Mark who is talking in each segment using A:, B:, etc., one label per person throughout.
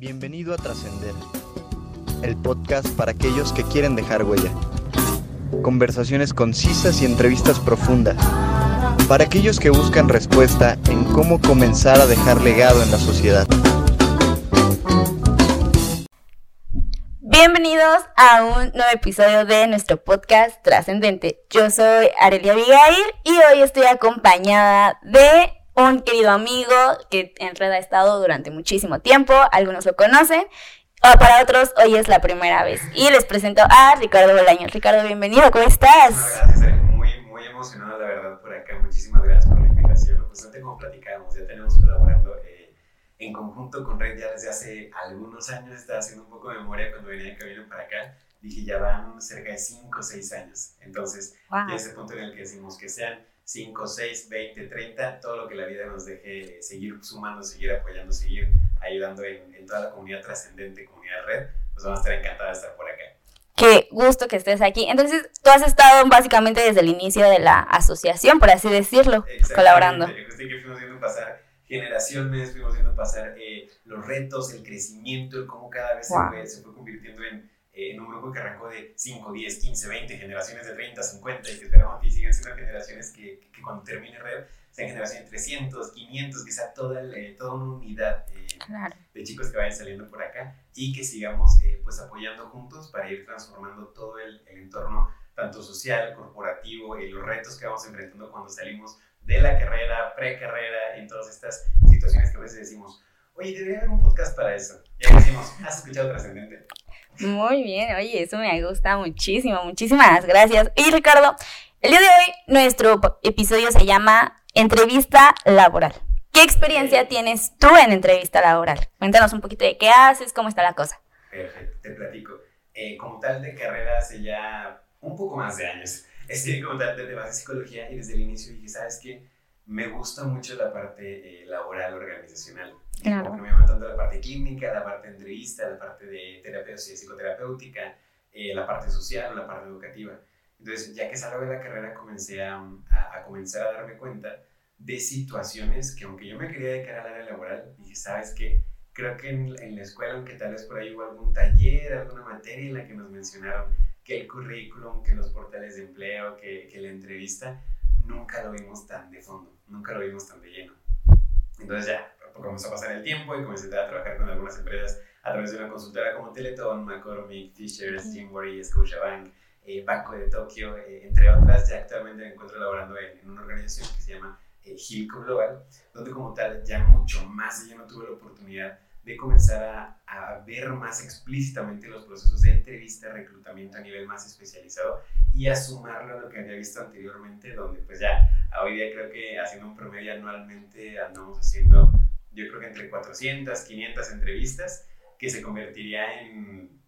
A: Bienvenido a Trascender, el podcast para aquellos que quieren dejar huella. Conversaciones concisas y entrevistas profundas. Para aquellos que buscan respuesta en cómo comenzar a dejar legado en la sociedad.
B: Bienvenidos a un nuevo episodio de nuestro podcast Trascendente. Yo soy Arelia Abigail y hoy estoy acompañada de un querido amigo que en red ha estado durante muchísimo tiempo, algunos lo conocen, o para otros hoy es la primera vez. Y les presento a Ricardo Bolaños. Ricardo, bienvenido, ¿cómo estás?
C: Gracias, muy, muy emocionado la verdad por acá. Muchísimas gracias por la invitación. Justamente como platicábamos, ya tenemos colaborando eh, en conjunto con Red ya desde hace algunos años. Estaba haciendo un poco de memoria cuando venía de camino para acá. Dije, ya van cerca de 5 o 6 años. Entonces, wow. ya ese punto en el que decimos que sean 5, 6, 20, 30, todo lo que la vida nos deje seguir sumando, seguir apoyando, seguir ayudando en, en toda la comunidad trascendente, comunidad red, pues vamos a estar encantados de estar por acá.
B: Qué gusto que estés aquí. Entonces, tú has estado básicamente desde el inicio de la asociación, por así decirlo, colaborando.
C: que fuimos viendo pasar generaciones, fuimos viendo pasar eh, los retos, el crecimiento, el cómo cada vez wow. se, fue, se fue convirtiendo en eh, en un grupo que arrancó de 5, 10, 15, 20, generaciones de 30, 50 y que esperamos que sigan siendo generaciones que, que, cuando termine Red sean generaciones de 300, 500, que sea toda, eh, toda una unidad eh,
B: claro.
C: de chicos que vayan saliendo por acá y que sigamos eh, pues apoyando juntos para ir transformando todo el, el entorno tanto social, corporativo, y los retos que vamos enfrentando cuando salimos de la carrera, pre-carrera, en todas estas situaciones que a veces decimos, oye, debería haber un podcast para eso. Y decimos, ¿has escuchado Trascendente?
B: Muy bien, oye, eso me gusta muchísimo, muchísimas gracias. Y Ricardo, el día de hoy nuestro episodio se llama Entrevista Laboral. ¿Qué experiencia tienes tú en entrevista laboral? Cuéntanos un poquito de qué haces, cómo está la cosa.
C: Perfecto, te platico. Eh, como tal de carrera hace ya un poco más de años. Estoy como tal de base psicología y desde el inicio dije, ¿sabes qué? Me gusta mucho la parte eh, laboral, organizacional.
B: Claro.
C: Porque me llama tanto la parte clínica, la parte entrevista, la parte de terapia psicoterapéutica, eh, la parte social, la parte educativa. Entonces, ya que salgo de la carrera, comencé a, a, a, comenzar a darme cuenta de situaciones que, aunque yo me quería dedicar al área laboral, dije, ¿sabes qué? Creo que en, en, la escuela, aunque tal vez por ahí hubo algún taller, alguna materia en la que nos mencionaron que el currículum, que los portales de empleo, que, que la entrevista, nunca lo vimos tan de fondo, nunca lo vimos tan de lleno. Entonces ya, comenzó a pasar el tiempo y comencé a trabajar con algunas empresas a través de una consultora como Teletón, McCormick, Fishers, Jimbury, Scotiabank, eh, Banco de Tokio, eh, entre otras. Ya actualmente me encuentro laborando en, en una organización que se llama eh, Hilco Global, donde como tal ya mucho más yo no tuve la oportunidad de comenzar a, a, ver más explícitamente los procesos de entrevista, reclutamiento a nivel más especializado y a sumarlo a lo que había visto anteriormente, donde pues ya hoy día creo que haciendo un promedio anualmente andamos haciendo yo creo que entre 400, 500 entrevistas, que se convertiría en,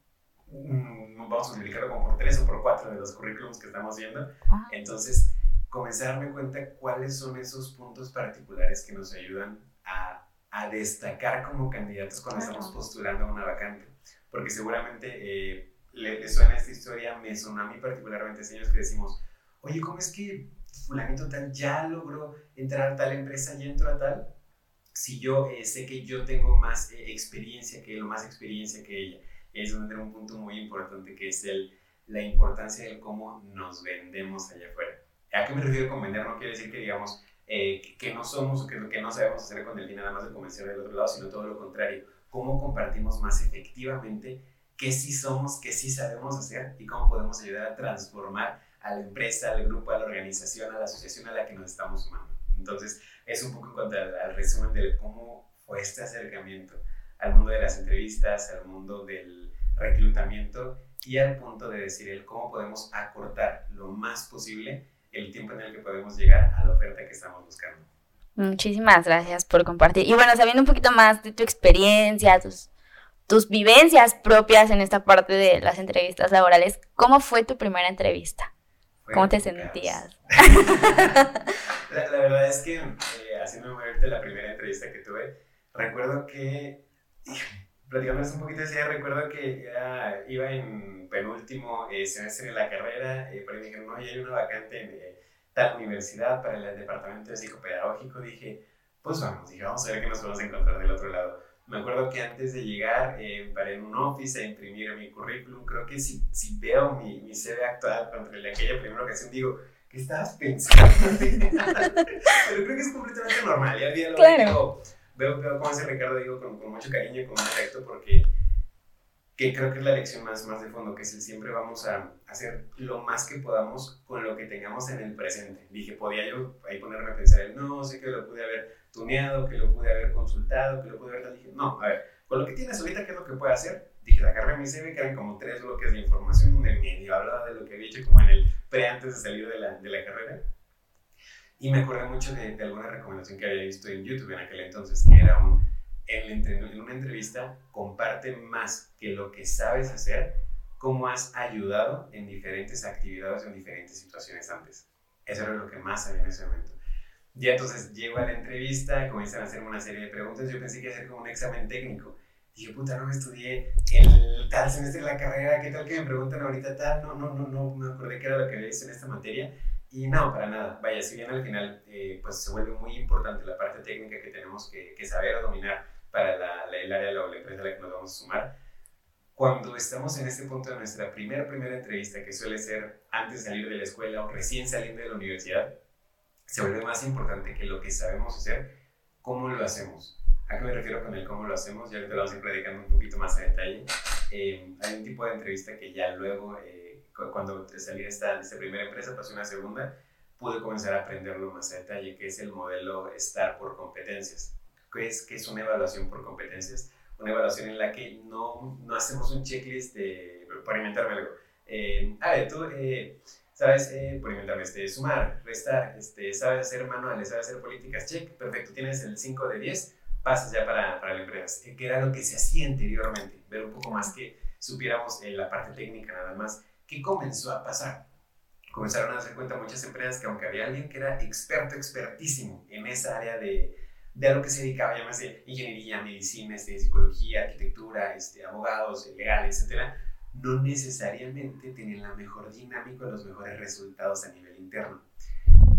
C: vamos a multiplicarlo como por 3 o por 4 de los currículums que estamos viendo. Entonces, comencé a darme cuenta cuáles son esos puntos particulares que nos ayudan a, a destacar como candidatos cuando estamos postulando a una vacante. Porque seguramente eh, le, le, suena esta historia, me sonó a mí particularmente, señores, que decimos, oye, ¿cómo es que fulanito tal ya logró entrar a tal empresa y entró a tal? Si yo eh, sé que yo tengo más eh, experiencia que él o más experiencia que ella. Es donde un punto muy importante que es el, la importancia de cómo nos vendemos allá afuera. ¿A qué me refiero con vender? No quiere decir que digamos eh, que, que, no somos o que, que no sabemos hacer con el fin nada más de convencer del otro lado, sino todo lo contrario. Cómo compartimos más efectivamente qué sí somos, qué sí sabemos hacer y cómo podemos ayudar a transformar a la empresa, al grupo, a la organización, a la asociación a la que nos estamos sumando. Entonces, es un poco en cuanto al, al, resumen de cómo fue este acercamiento al mundo de las entrevistas, al mundo del reclutamiento y al punto de decir el cómo podemos acortar lo más posible el tiempo en el que podemos llegar a la oferta que estamos buscando.
B: Muchísimas gracias por compartir. Y bueno, sabiendo un poquito más de tu experiencia, tus, tus vivencias propias en esta parte de las entrevistas laborales, ¿cómo fue tu primera entrevista? ¿Cómo te sentías?
C: la, la, verdad es que, eh, haciendo la primera entrevista que tuve, recuerdo que, platicándoles un poquito decía, recuerdo que era, iba en penúltimo eh, semestre de la carrera, eh, pero me dijeron, no, hay una vacante en eh, tal universidad para el departamento de psicopedagógico. Dije, pues vamos, dije, vamos a ver qué nos vamos a encontrar del otro lado. Me acuerdo que antes de llegar, eh, paré en un office a imprimir mi currículum. Creo que si, si veo mi, mi CV actual contra el de aquella primera ocasión, digo, ¿qué estabas pensando? Pero creo que es completamente normal. Ya día lo
B: Claro.
C: veo, veo cómo hace Ricardo, digo, con, con mucho cariño y con afecto, porque que creo que es la lección más, más de fondo, que es el siempre vamos a hacer lo más que podamos con lo que tengamos en el presente. Dije, podía yo ahí ponerme a pensar, no, sé que lo pude haber tuneado, que lo pude haber consultado, que lo pude haber. Dije, no, a ver, con lo que tienes ahorita, ¿qué es lo que puedo hacer? Dije, agarré mi CV, que eran como tres bloques de información, donde medio hablaba de lo que había hecho como en el pre antes de salir de la, de la carrera. Y me acordé mucho de, de alguna recomendación que había visto en YouTube en aquel entonces, que era un en, en, una entrevista comparte más que lo que sabes hacer, cómo has ayudado en diferentes actividades o en diferentes situaciones antes. Eso era lo que más sabía en ese momento. Ya entonces llego a la entrevista, comienzan a hacerme una serie de preguntas. Yo pensé que iba a ser como un examen técnico. Dije, puta, no estudié el tal semestre de la carrera, ¿qué tal que me preguntan ahorita tal? No, no, no, no, me acordé que era lo que había visto en esta materia. Y no, para nada. Vaya, si bien al final eh, pues se vuelve muy importante la parte técnica que tenemos que, que saber dominar para la, la, el área de la, empresa a la que nos vamos a sumar. Cuando estamos en este punto de nuestra primera, primera entrevista, que suele ser antes de salir de la escuela o recién saliendo de la universidad, se vuelve más importante que lo que sabemos hacer, cómo lo hacemos. ¿A qué me refiero con el cómo lo hacemos? Ya te lo vamos a ir predicando un poquito más a detalle. Eh, hay un tipo de entrevista que ya luego, eh, cuando salí de esta, de esta primera empresa, pasé una segunda, pude comenzar a aprenderlo más a detalle, que es el modelo STAR por competencias que es, que es una evaluación por competencias, una evaluación en la que no, no hacemos un checklist de, para inventarme algo. Eh, a ver, tú eh, sabes, eh, por inventarme, este, sumar, restar, este, sabes hacer manuales, sabes hacer políticas, check, perfecto, tienes el 5 de 10, pasas ya para, para la empresa, que era lo que se hacía anteriormente, ver un poco más que supiéramos la parte técnica nada más. ¿Qué comenzó a pasar? Comenzaron a darse cuenta muchas empresas que aunque había alguien que era experto, expertísimo en esa área de, de a lo que se dedicaba, llámese ingeniería, medicina, este, psicología, arquitectura, este, abogados, legales, etc., no necesariamente tenían la mejor dinámica o los mejores resultados a nivel interno,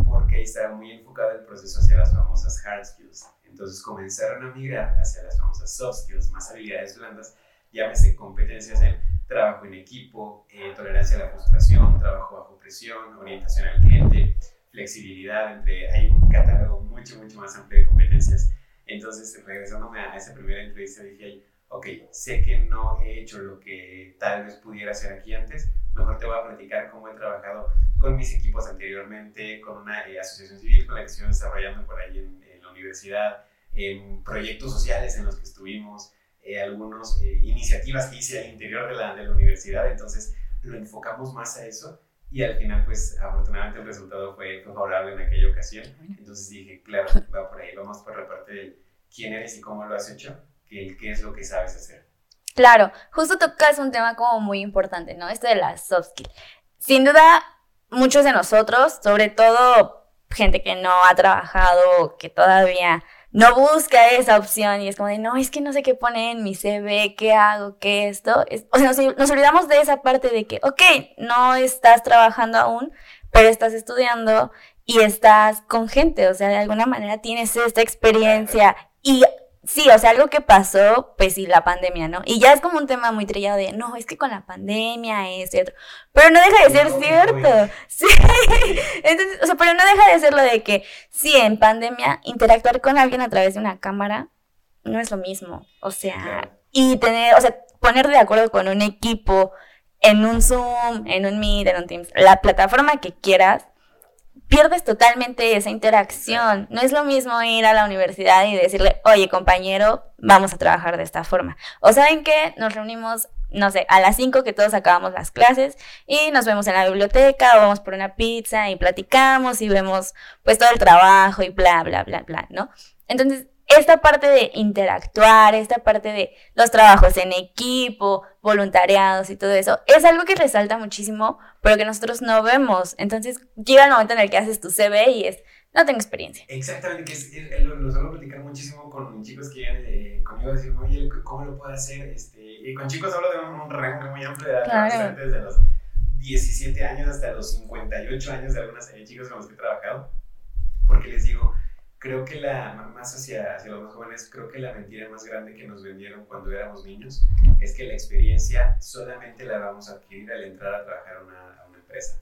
C: porque ahí estaba muy enfocado el proceso hacia las famosas hard skills. Entonces comenzaron a migrar hacia las famosas soft skills, más habilidades blandas, llámese competencias en trabajo en equipo, eh, tolerancia a la frustración, trabajo bajo presión, orientación al cliente, flexibilidad, hay un catálogo mucho, mucho más amplio de competencias. Entonces, regresándome a esa primera entrevista, dije, ok, sé que no he hecho lo que tal vez pudiera hacer aquí antes, mejor te voy a platicar cómo he trabajado con mis equipos anteriormente, con una eh, asociación civil con la que estoy desarrollando por ahí en, en, la universidad, en proyectos sociales en los que estuvimos, eh, algunas eh, iniciativas que hice al interior de la, de la universidad, entonces lo enfocamos más a eso y al final, pues afortunadamente el resultado fue, favorable en aquella ocasión. Entonces dije, claro, va por ahí, vamos por la parte de quién eres y cómo lo has hecho, que qué es lo que sabes hacer.
B: Claro, justo tocas un tema como muy importante, ¿no? Esto de la soft skill. Sin duda, muchos de nosotros, sobre todo gente que no ha trabajado, que todavía no busca esa opción y es como de, no, es que no sé qué poner en mi CV, qué hago, qué esto. Es, o sea, nos, nos, olvidamos de esa parte de que, ok, no estás trabajando aún, pero estás estudiando y estás con gente, o sea, de alguna manera tienes esta experiencia y Sí, o sea, algo que pasó, pues sí, la pandemia, ¿no? Y ya es como un tema muy trillado de, no, es que con la pandemia es cierto. Pero no deja de ser no, cierto. Sí. Entonces, o sea, pero no deja de ser lo de que, sí, en pandemia, interactuar con alguien a través de una cámara no es lo mismo. O sea, y tener, o sea, ponerte de acuerdo con un equipo en un Zoom, en un Meet, en un Teams, la plataforma que quieras, pierdes totalmente esa interacción. No es lo mismo ir a la universidad y decirle, oye compañero, vamos a trabajar de esta forma. O saben que nos reunimos, no sé, a las 5 que todos acabamos las clases y nos vemos en la biblioteca o vamos por una pizza y platicamos y vemos pues todo el trabajo y bla, bla, bla, bla, ¿no? Entonces, esta parte de interactuar, esta parte de los trabajos en equipo, voluntariados y todo eso, es algo que resalta muchísimo, pero que nosotros no vemos. Entonces llega el momento en el que haces tu CV y es, no tengo experiencia.
C: Exactamente, que es, es, lo, lo, suelo platicar muchísimo con chicos que llegan eh, conmigo a decir, oye, ¿cómo lo puedo hacer? Este, y con chicos hablo de un, un rango muy amplio de edad, claro. desde los 17 años hasta los 58 años de algunas eh, chicos con los que he trabajado, porque les digo, creo que la, más hacia, hacia los más jóvenes, creo que la mentira más grande que nos vendieron cuando éramos niños es que la experiencia solamente la vamos a adquirir al entrar a trabajar a una, a una empresa.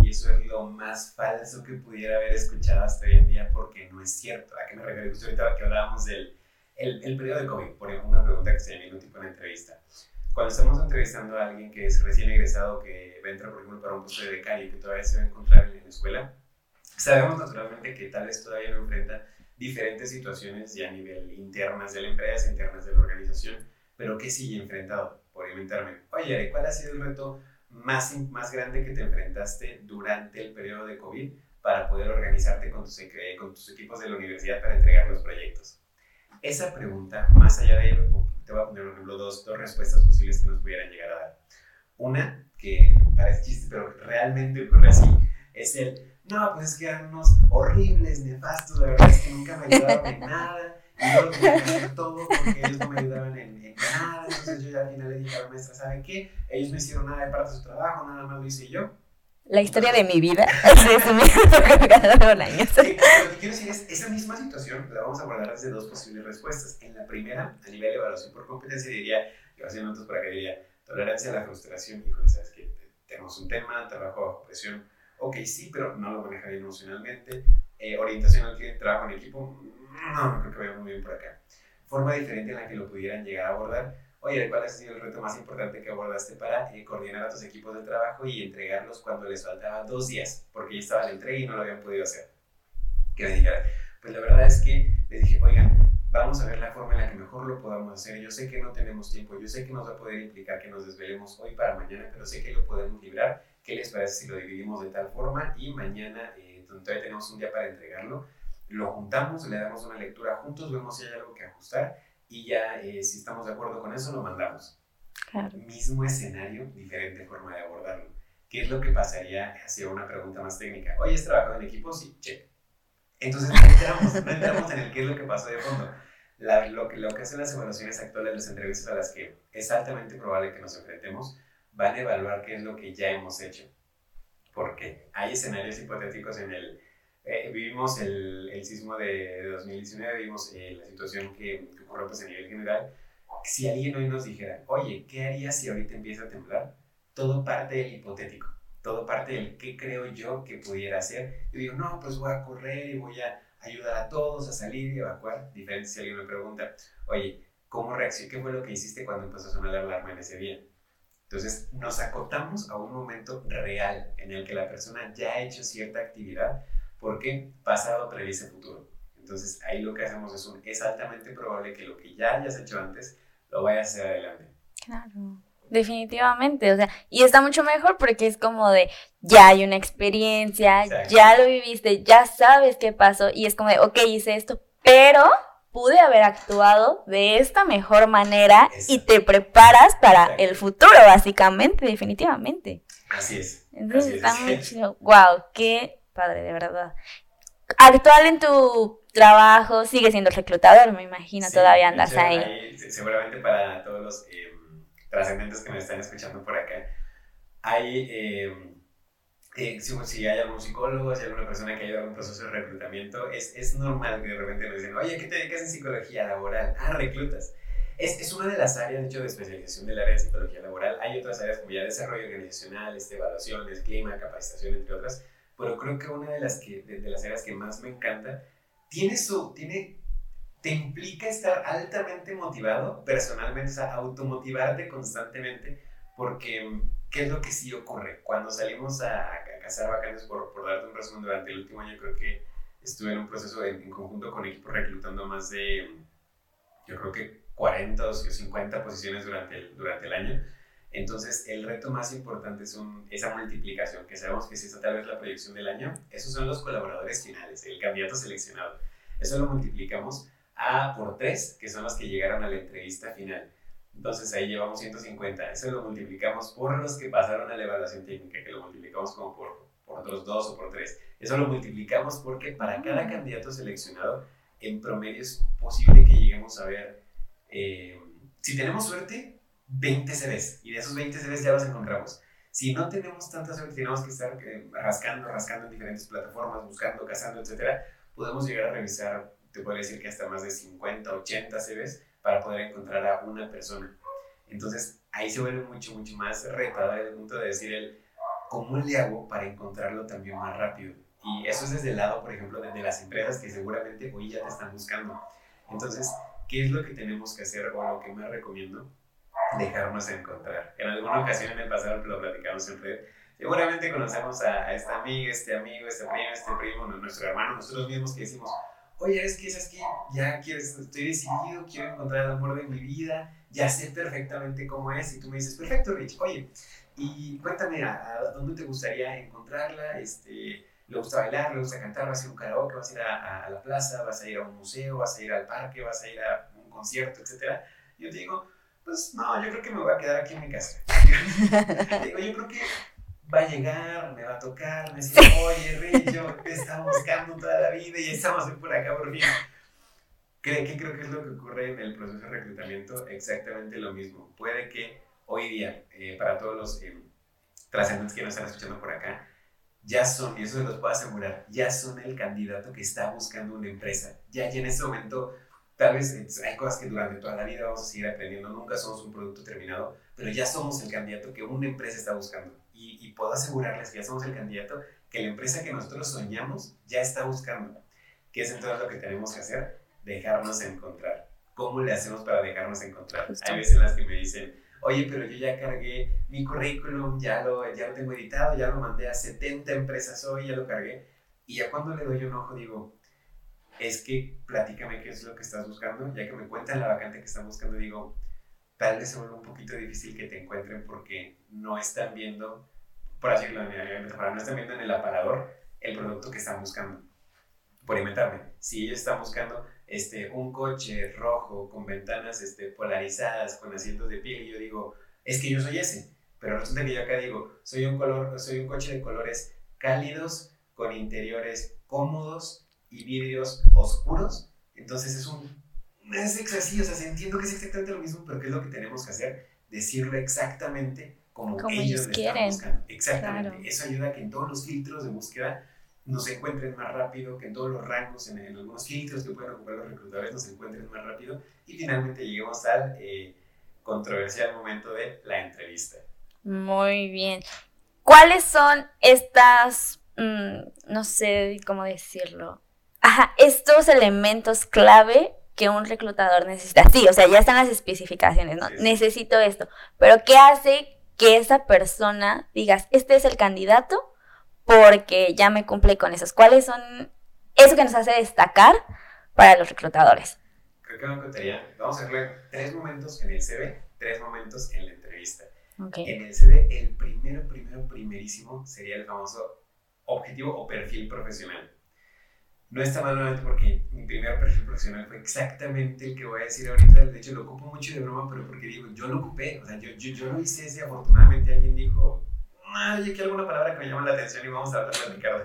C: Y eso es lo más falso que pudiera haber escuchado hasta hoy en día porque no es cierto. ¿A qué me refiero? Justo ahorita que hablábamos del el, el periodo de COVID, por ejemplo, una pregunta que se llama tipo de entrevista. Cuando estamos entrevistando a alguien que es recién egresado, que va a entrar, por ejemplo, para un puesto de becario y que todavía se va a encontrar en la escuela, Sabemos naturalmente que tal vez todavía no enfrenta diferentes situaciones ya a nivel internas de la empresa, internas de la organización, pero que sigue enfrentado, por inventarme. Oye, ¿cuál ha sido el reto más, más grande que te enfrentaste durante el periodo de COVID para poder organizarte con tus, con tus equipos de la universidad para entregar los proyectos? Esa pregunta, más allá de, te voy a poner, por ejemplo, dos, dos respuestas posibles que nos pudieran llegar a dar. Una, que parece chiste, pero realmente ocurre así, es el no, pues es que eran unos horribles, nefastos, la verdad es que nunca me ayudaban en nada. Y yo tenía que hacer todo porque ellos no me ayudaban en, nada. Entonces yo ya al final le dije a la maestra, ¿saben qué? Ellos no hicieron nada de parte de su trabajo, nada más lo hice yo.
B: La historia de mi vida se resume
C: en años. Sí, lo que quiero decir es, esa misma situación la vamos a abordar desde dos posibles respuestas. En la primera, a nivel de evaluación por competencia, diría, yo hacía notas por acá, diría, tolerancia a la frustración. Híjole, ¿sabes qué? Tenemos un tema, trabajo bajo presión, ok, sí, pero no lo maneja bien emocionalmente. Eh, orientación al trabajo en equipo, no, no creo que vaya muy bien por acá. Forma diferente en la que lo pudieran llegar a abordar. Oye, ¿cuál ha sido el reto más importante que abordaste para eh, coordinar a tus equipos de trabajo y entregarlos cuando les faltaba dos días? Porque ya estaba la entrega y no lo habían podido hacer. Que me dijera, pues la verdad es que les dije, oigan, vamos a ver la forma en la que mejor lo podamos hacer. Yo sé que no tenemos tiempo, yo sé que nos va a poder implicar que nos desvelemos hoy para mañana, pero sé que lo podemos librar ¿Qué les parece si lo dividimos de tal forma y mañana, eh, todavía tenemos un día para entregarlo, lo juntamos, le damos una lectura juntos, vemos si hay algo que ajustar y ya eh, si estamos de acuerdo con eso lo mandamos. Mismo escenario, diferente forma de abordarlo. ¿Qué es lo que pasaría hacia una pregunta más técnica? Oye, ¿has trabajado en equipo? Sí, check. Entonces no entramos, no entramos en el qué es lo que pasó de fondo. lo, que, lo que hacen las evaluaciones actuales, las entrevistas a las que es altamente probable que nos enfrentemos, van a evaluar qué es lo que ya hemos hecho. Porque hay escenarios hipotéticos en el... Eh, vivimos el, el, sismo de, 2019, vimos eh, la situación que, que ocurrió pues, a nivel general. Si alguien hoy nos dijera, oye, ¿qué harías si ahorita empieza a temblar? Todo parte del hipotético, todo parte del qué creo yo que pudiera hacer. Yo digo, no, pues voy a correr y voy a ayudar a todos a salir y evacuar. Diferente si alguien me pregunta, oye, ¿cómo reaccionó? ¿Qué fue lo que hiciste cuando empezó a sonar la alarma en ese día? Entonces nos acotamos a un momento real en el que la persona ya ha hecho cierta actividad porque pasado predice futuro. Entonces ahí lo que hacemos es un, es altamente probable que lo que ya hayas hecho antes lo vayas a hacer adelante.
B: Claro. Definitivamente, o sea, y está mucho mejor porque es como de, ya hay una experiencia, ya lo viviste, ya sabes qué pasó y es como de, ok, hice esto, pero pude haber actuado de esta mejor manera y te preparas para el futuro, básicamente, definitivamente.
C: Así es.
B: Entonces está muy chido. Wow, qué padre, de verdad. Actual en tu trabajo, sigue siendo reclutador, me imagino, todavía andas ahí.
C: Seguramente para todos los eh, trascendentes que me están escuchando por acá, hay eh, eh, si, hay algún psicólogo, si hay alguna persona que haya algún proceso de reclutamiento, es, es normal que de repente nos dicen, oye, ¿qué te dedicas en psicología laboral? Ah, reclutas. Es, es, una de las áreas, de hecho, de especialización del área de psicología laboral. Hay otras áreas como ya desarrollo organizacional, este, evaluaciones, clima, capacitación, entre otras. Pero creo que una de las, que, de, de las áreas que más me encanta tiene su, tiene, te implica estar altamente motivado personalmente, o sea, automotivarte constantemente, porque ¿qué es lo que sí ocurre? Cuando salimos a, cazar vacantes, por, por, darte un resumen, durante el último año creo que estuve en un proceso en conjunto con equipos reclutando más de, yo creo que 40 o 50 posiciones durante el, durante el año. Entonces, el reto más importante es un, esa multiplicación, que sabemos que si esta tal vez la proyección del año, esos son los colaboradores finales, el candidato seleccionado. Eso lo multiplicamos a por 3, que son los que llegaron a la entrevista final. Entonces ahí llevamos 150. Eso lo multiplicamos por los que pasaron a la evaluación técnica, que lo multiplicamos como por, por otros dos o por tres. Eso lo multiplicamos porque para cada candidato seleccionado, en promedio es posible que lleguemos a ver, eh, si tenemos suerte, 20 CVs. Y de esos 20 CVs ya los encontramos. Si no tenemos tanta suerte, tenemos que estar eh, rascando, rascando en diferentes plataformas, buscando, cazando, etcétera, podemos llegar a revisar, te podría decir que hasta más de 50, 80 CVs para poder encontrar a una persona. Entonces, ahí se vuelve mucho, mucho más retador el punto de decir el cómo le hago para encontrarlo también más rápido. Y eso es desde el lado, por ejemplo, de, las empresas que seguramente hoy ya te están buscando. Entonces, ¿qué es lo que tenemos que hacer o lo que más recomiendo? Dejarnos encontrar. En alguna ocasión en el pasado lo platicamos en red. Seguramente conocemos a, esta amiga, este amigo, este primo, este primo, nuestro hermano, nosotros mismos que decimos, oye, es que es que ya quiero, estoy decidido, quiero encontrar el amor de mi vida, ya sé perfectamente cómo es. Y tú me dices, perfecto, Rich, oye, y cuéntame, ¿a, dónde te gustaría encontrarla? Este, ¿Le gusta bailar? ¿Le gusta cantar? ¿Vas a ir a un karaoke? ¿Vas a ir a, la plaza? ¿Vas a ir a un museo? ¿Vas a ir al parque? ¿Vas a ir a un concierto? Etcétera. Yo te digo, pues no, yo creo que me voy a quedar aquí en mi casa. digo, yo creo que va a llegar, me va a tocar, me dice, oye, Rey, yo te estaba buscando toda la vida y estamos por acá por fin. ¿Qué, ¿Qué creo que es lo que ocurre en el proceso de reclutamiento? Exactamente lo mismo. Puede que hoy día, eh, para todos los eh, trascendentes que nos están escuchando por acá, ya son, y eso se los puedo asegurar, ya son el candidato que está buscando una empresa. Ya, ya en este momento, tal vez hay cosas que durante toda la vida vamos a seguir aprendiendo, nunca somos un producto terminado, pero ya somos el candidato que una empresa está buscando. Y, y puedo asegurarles que ya somos el candidato que la empresa que nosotros soñamos ya está buscando. ¿Qué es entonces lo que tenemos que hacer? Dejarnos encontrar. ¿Cómo le hacemos para dejarnos encontrar? Hay veces en las que me dicen, oye, pero yo ya cargué mi currículum, ya lo, ya lo tengo editado, ya lo mandé a 70 empresas hoy, ya lo cargué. Y ya cuando le doy un ojo digo, es que platícame qué es lo que estás buscando, ya que me cuentan la vacante que están buscando, digo, tal vez se vuelve un poquito difícil que te encuentren porque no están viendo, por así decirlo, no están viendo en el aparador el producto que están buscando. Por inventarme, si ellos están buscando este, un coche rojo con ventanas este, polarizadas, con asientos de piel, y yo digo, es que yo soy ese. Pero resulta que yo acá digo, soy un, color, soy un coche de colores cálidos, con interiores cómodos y vidrios oscuros. Entonces es un... Es así, o sea, entiendo que es exactamente lo mismo, pero ¿qué es lo que tenemos que hacer? Decirlo exactamente como, ellos, quieren. buscando. Exactamente. Eso ayuda a que en todos los filtros de búsqueda nos encuentren más rápido, que en todos los rangos, en, algunos filtros que pueden ocupar los reclutadores, nos encuentren más rápido y finalmente lleguemos al eh, controversial momento de la entrevista.
B: Muy bien. ¿Cuáles son estas, mm, no sé cómo decirlo, Ajá, estos elementos clave que un reclutador necesita? Sí, o sea, ya están las especificaciones, ¿no? Necesito esto, pero ¿qué hace que esa persona digas, este es el candidato? porque ya me cumple con esos. ¿Cuáles son eso que nos hace destacar para los reclutadores?
C: Creo que me contaría, vamos a ver tres momentos en el CV, tres momentos en la entrevista. En el CV, el primero, primero, primerísimo sería el famoso objetivo o perfil profesional. No está mal nuevamente porque mi primer perfil profesional fue exactamente el que voy a decir ahorita. De hecho, lo ocupo mucho de broma, pero porque digo, yo lo ocupé. O sea, yo, yo, yo lo hice ese. Afortunadamente alguien dijo, hay aquí alguna palabra que me llama la atención y vamos a hablar de Ricardo.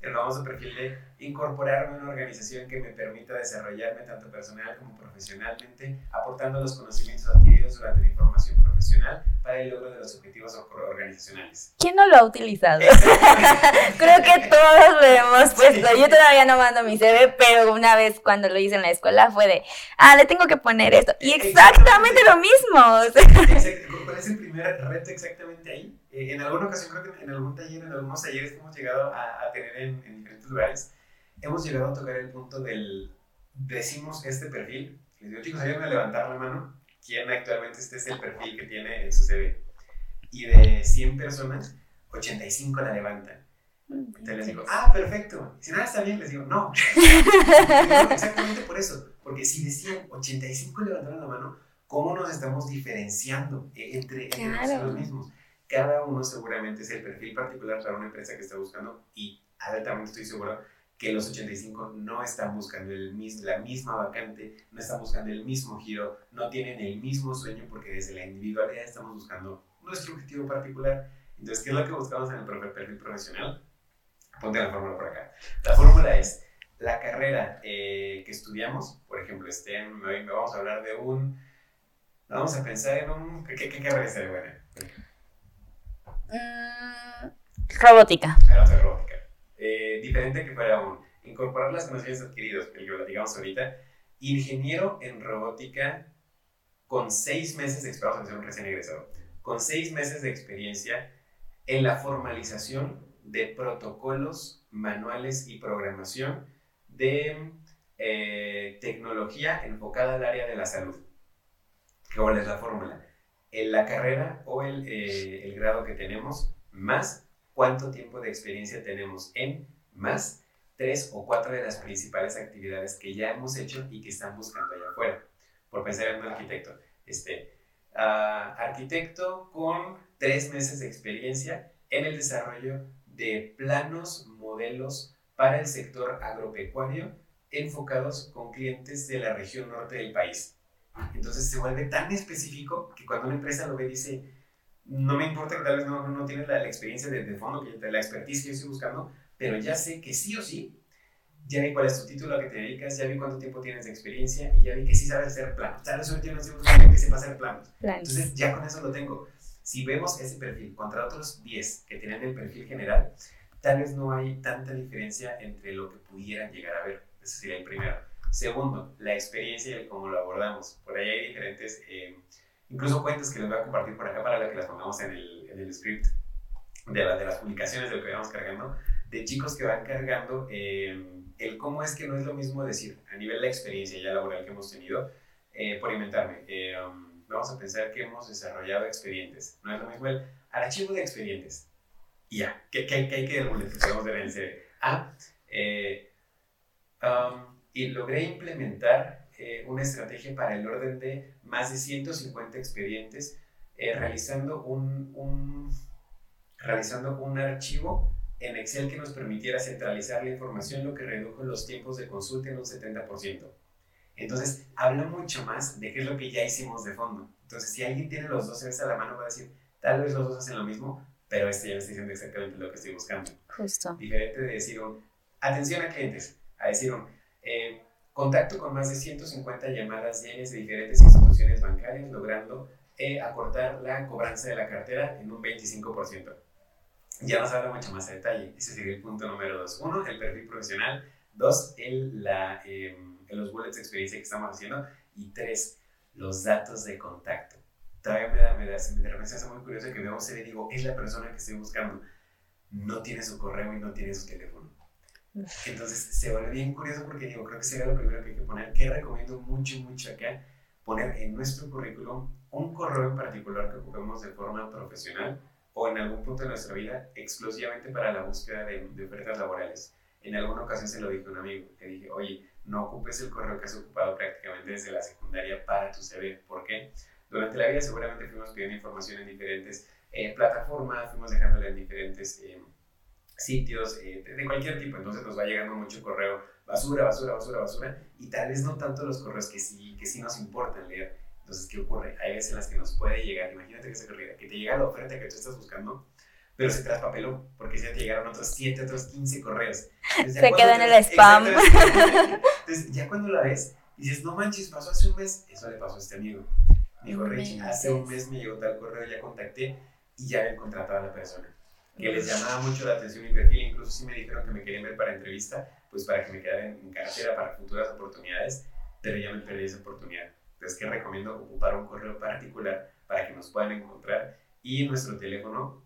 C: El famoso perfil de incorporarme a una organización que me permita desarrollarme tanto personal como profesionalmente, aportando los conocimientos adquiridos durante mi formación profesional para el logro de los objetivos organizacionales.
B: ¿Quién no lo ha utilizado? Creo que todos lo hemos puesto. Yo todavía no mando mi CV, pero una vez cuando lo hice en la escuela fue de, ah, le tengo que poner esto. Y exactamente lo mismo.
C: ¿Cuál es el primer reto exactamente ahí? Eh, en alguna ocasión, creo que en algún taller, en algunos talleres que hemos llegado a, tener en, diferentes lugares, hemos llegado a tocar el punto del, decimos este perfil, les digo, chicos, ayúdenme a levantar la mano, quién actualmente este es el perfil que tiene en su CV. Y de 100 personas, 85 la levantan. Entonces les digo, ah, perfecto. Si nada está bien, les digo, no. exactamente por eso. Porque si de 100, 85 levantaron la mano, ¿cómo nos estamos diferenciando entre, entre nosotros mismos? Cada uno seguramente es el perfil particular para una empresa que está buscando y altamente estoy seguro que los 85 no están buscando el la misma vacante, no están buscando el mismo giro, no tienen el mismo sueño porque desde la individualidad estamos buscando nuestro objetivo particular. Entonces, ¿qué es lo que buscamos en el perfil profesional? Ponte la fórmula por acá. La fórmula es la carrera eh, que estudiamos, por ejemplo, este, vamos a hablar de un, vamos a pensar en un, ¿qué, qué carrera sería buena?
B: Mm, robótica.
C: Ah, robótica. Eh, diferente que fuera un incorporar las conocimientos adquiridos, el que platicamos ahorita, ingeniero en robótica con seis meses de experiencia, un recién egresado, con seis meses de experiencia en la formalización de protocolos, manuales y programación de eh, tecnología enfocada al área de la salud. ¿Cuál es la fórmula? En la carrera o el, eh, el grado que tenemos, más cuánto tiempo de experiencia tenemos en, más tres o cuatro de las principales actividades que ya hemos hecho y que están buscando allá afuera. Por pensar en un arquitecto. Este, uh, arquitecto con tres meses de experiencia en el desarrollo de planos, modelos para el sector agropecuario enfocados con clientes de la región norte del país. Entonces se vuelve tan específico que cuando una empresa lo ve dice, no me importa que tal vez no, no tienes la, la, experiencia de, de fondo, que la expertise que yo estoy buscando, pero ya sé que sí o sí, ya vi cuál es tu título, a qué te dedicas, ya vi cuánto tiempo tienes de experiencia y ya vi que sí sabes hacer planos. Tal vez yo no estoy buscando que sepa hacer planos. Entonces ya con eso lo tengo. Si vemos ese perfil contra otros 10 que tienen el perfil general, tal vez no hay tanta diferencia entre lo que pudieran llegar a ver. Ese sería el primero. Segundo, la experiencia y el cómo lo abordamos. Por ahí hay diferentes, eh, incluso cuentas que les voy a compartir por acá para que las pongamos en el, en el script de, la, de las publicaciones de lo que vamos cargando de chicos que van cargando eh, el cómo es que no es lo mismo decir, a nivel de experiencia ya laboral que hemos tenido, eh, por inventarme, eh, um, vamos a pensar que hemos desarrollado expedientes. No es lo mismo el archivo de expedientes. Y ya, ¿qué, qué, hay que podemos ver en CV? Ah, um, y logré implementar una estrategia para el orden de más de 150 expedientes, realizando un, un, realizando un archivo en Excel que nos permitiera centralizar la información, lo que redujo los tiempos de consulta en un 70%. Entonces, habla mucho más de qué es lo que ya hicimos de fondo. Entonces, si alguien tiene los dos a la mano, va a decir, tal vez los dos hacen lo mismo, pero este ya me está diciendo exactamente lo que estoy buscando.
B: Justo.
C: Diferente de decir un, atención a clientes, a decir un, eh, contacto con más de 150 llamadas diarias de diferentes instituciones bancarias, logrando eh, acortar la cobranza de la cartera en un 25% ya nos habla mucho más a detalle. Ese sería el punto número dos. Uno, el perfil profesional. Dos, el, la, eh, los bullets de experiencia que estamos haciendo. Y tres, los datos de contacto. Todavía me da, me da, de repente se hace muy curioso que veo se y digo, es la persona que estoy buscando. No tiene su correo y no tiene su teléfono. Entonces se vuelve bien curioso porque digo, creo que sería lo primero que hay que poner, que recomiendo mucho, mucho acá, poner en nuestro currículum un correo en particular que ocupemos de forma profesional o en algún punto de nuestra vida exclusivamente para la búsqueda de, ofertas laborales. En alguna ocasión se lo dije a un amigo, le dije, oye, no ocupes el correo que has ocupado prácticamente desde la secundaria para tu CV. ¿Por qué? Durante la vida seguramente fuimos pidiendo información en diferentes eh, plataformas, fuimos dejándola en diferentes eh, sitios eh, de, cualquier tipo, entonces nos va llegando mucho correo basura, basura, basura, basura, y tal vez no tanto los correos que sí, que sí nos importan leer entonces, ¿qué ocurre? Hay veces en las que nos puede llegar, imagínate que se que te llega la oferta que tú estás buscando, pero se traspapeló porque ya te llegaron otros 7, otros 15 correos.
B: se queda en el spam.
C: Entonces, ya cuando la ves, dices, no manches, pasó hace un mes, eso le pasó a este amigo. Me dijo, Rich, hace un mes me llegó tal correo, ya contacté y ya había contratado a la persona. Que les llamaba mucho la atención mi perfil, incluso sí me dijeron que me querían ver para entrevista, pues para que me quedara en cartera para futuras oportunidades, pero ya me perdí esa oportunidad. Entonces, que recomiendo ocupar un correo particular para que nos puedan encontrar y nuestro teléfono,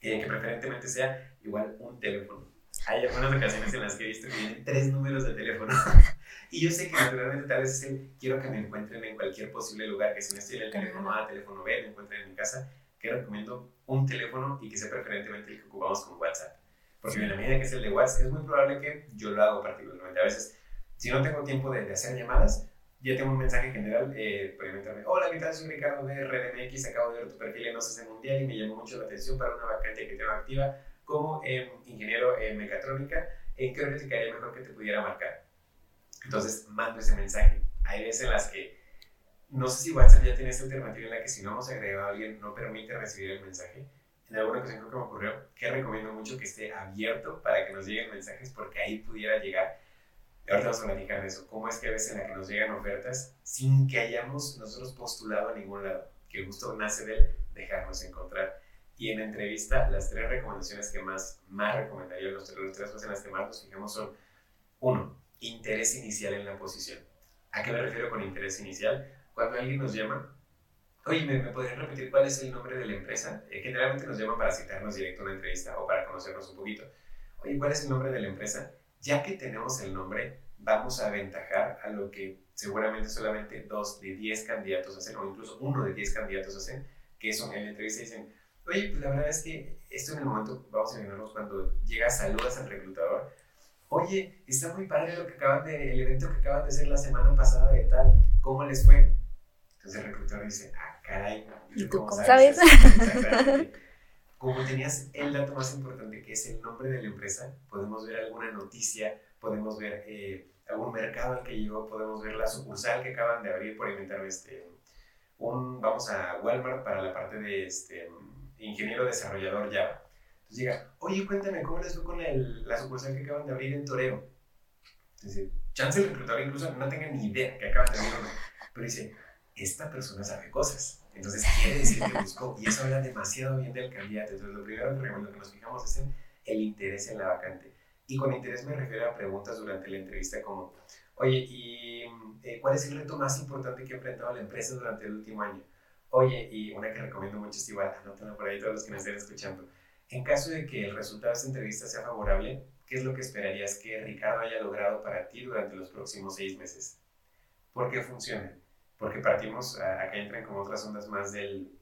C: eh, que preferentemente sea igual un teléfono. Hay algunas ocasiones en las que he visto que tienen tres números de teléfono. y yo sé que naturalmente tal vez es el quiero que me encuentren en cualquier posible lugar, que si no estoy en el teléfono A, teléfono B, me encuentren en mi casa, que recomiendo un teléfono y que sea preferentemente el que ocupamos con WhatsApp. Porque en la medida que es el de WhatsApp, es muy probable que yo lo hago particularmente. A veces, si no tengo tiempo de, de hacer llamadas, ya tengo un mensaje general eh, Hola, ¿qué tal? Soy Ricardo de RDMX, acabo de ver tu perfil en OCC Mundial y me llamó mucho la atención para una vacante que tengo activa como eh, ingeniero en mecatrónica. ¿En qué hora te quedaría mejor que te pudiera marcar? Entonces, mando ese mensaje. Hay veces en las que, no sé si WhatsApp ya tiene esta alternativa en la que si no hemos agregado a alguien no permite recibir el mensaje. En alguna ocasión creo que me ocurrió que recomiendo mucho que esté abierto para que nos lleguen mensajes porque ahí pudiera llegar ahorita vamos a platicar de eso, cómo es que a veces en la que nos llegan ofertas sin que hayamos nosotros postulado a ningún lado, que justo nace del dejarnos encontrar. Y en entrevista, las tres recomendaciones que más, más recomendaría, los tres, tres cosas en las que más nos fijamos son, Uno, interés inicial en la posición. ¿A qué me refiero con interés inicial? Cuando alguien nos llama, oye, ¿me, me podrían repetir cuál es el nombre de la empresa? Eh, generalmente nos llaman para citarnos directo a una entrevista o para conocernos un poquito. Oye, ¿cuál es el nombre de la empresa? Ya que tenemos el nombre, vamos a aventajar a lo que seguramente solamente dos de diez candidatos hacen, o incluso uno de diez candidatos hacen, que son en la entrevista dicen, oye, pues la verdad es que esto en el momento, vamos a imaginarnos cuando llegas, saludas al reclutador, oye, está muy padre lo que acaban de, el evento que acaban de hacer la semana pasada de tal, ¿cómo les fue? Entonces el reclutador dice, ah, caray,
B: ¿y tú cómo sabes?
C: Como tenías el dato más importante, que es el nombre de la empresa, podemos ver alguna noticia, podemos ver eh, algún mercado al que llegó, podemos ver la sucursal que acaban de abrir, por inventar este, un, vamos a Walmart para la parte de este, ingeniero desarrollador Java. Entonces llega, oye, cuéntame, ¿cómo les fue con el, la sucursal que acaban de abrir en Toreo? Dice, chance el reclutador incluso no tenga ni idea que acaban de abrir pero dice, esta persona sabe cosas. Entonces quiere decir que buscó, y eso habla demasiado bien del candidato. Entonces lo primero que, que nos fijamos es en el interés en la vacante. Y con interés me refiero a preguntas durante la entrevista como, oye, ¿y eh, cuál es el reto más importante que ha enfrentado la empresa durante el último año? Oye, y una que recomiendo mucho es igual, anótenla por ahí todos los que me estén escuchando. En caso de que el resultado de esta entrevista sea favorable, ¿qué es lo que esperarías que Ricardo haya logrado para ti durante los próximos seis meses? ¿Por qué funciona? Porque partimos, acá entran como otras ondas más del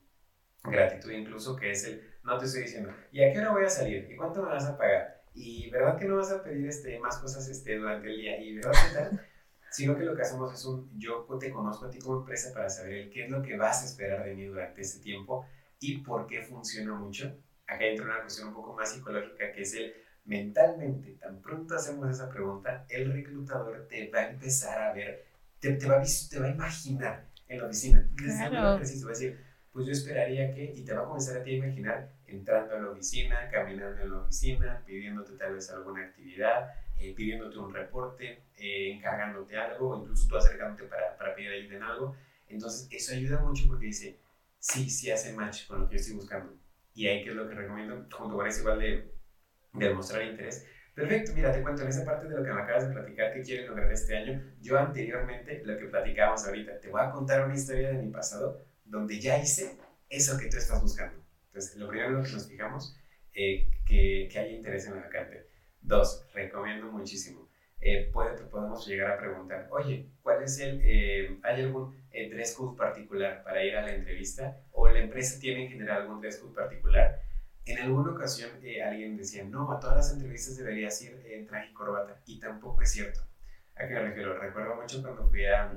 C: gratitud incluso, que es el, no te estoy diciendo, ¿y a qué hora voy a salir? ¿Y cuánto me vas a pagar? ¿Y verdad que no vas a pedir este, más cosas este, durante el día? ¿Y verdad que tal? sino que lo que hacemos es un yo te conozco a ti como empresa para saber qué es lo que vas a esperar de mí durante ese tiempo y por qué funciona mucho. Acá entra una cuestión un poco más psicológica que es el mentalmente, tan pronto hacemos esa pregunta, el reclutador te va a empezar a ver, te, te, va, a, te va a imaginar en la oficina. Desde claro. ejercicio va a decir, pues yo esperaría que, y te va a comenzar a ti a imaginar entrando a la oficina, caminando en la oficina, pidiéndote tal vez alguna actividad, eh, pidiéndote un reporte, eh, encargándote algo, o incluso tú acercándote para, para pedir ayuda en algo. Entonces, eso ayuda mucho porque dice, sí, sí hace match con lo que yo estoy buscando. Y ahí que es lo que recomiendo, junto con eso igual de, de mostrar interés. Perfecto, mira, te cuento en esa parte de lo que me acabas de platicar que quieren lograr este año. Yo anteriormente, lo que platicábamos ahorita, te voy a contar una historia de mi pasado donde ya hice eso que tú estás buscando. Entonces, lo primero que nos fijamos, eh, que, que haya interés en la vacante. Dos, recomiendo muchísimo. Eh, podemos llegar a preguntar, oye, ¿cuál es el, eh, ¿hay algún eh, dress code particular para ir a la entrevista? ¿O la empresa tiene en general algún dress code particular? En alguna ocasión eh, alguien decía, no, a todas las entrevistas deberías ir en traje y corbata, y tampoco es cierto. ¿A qué me refiero? Recuerdo mucho cuando fui a,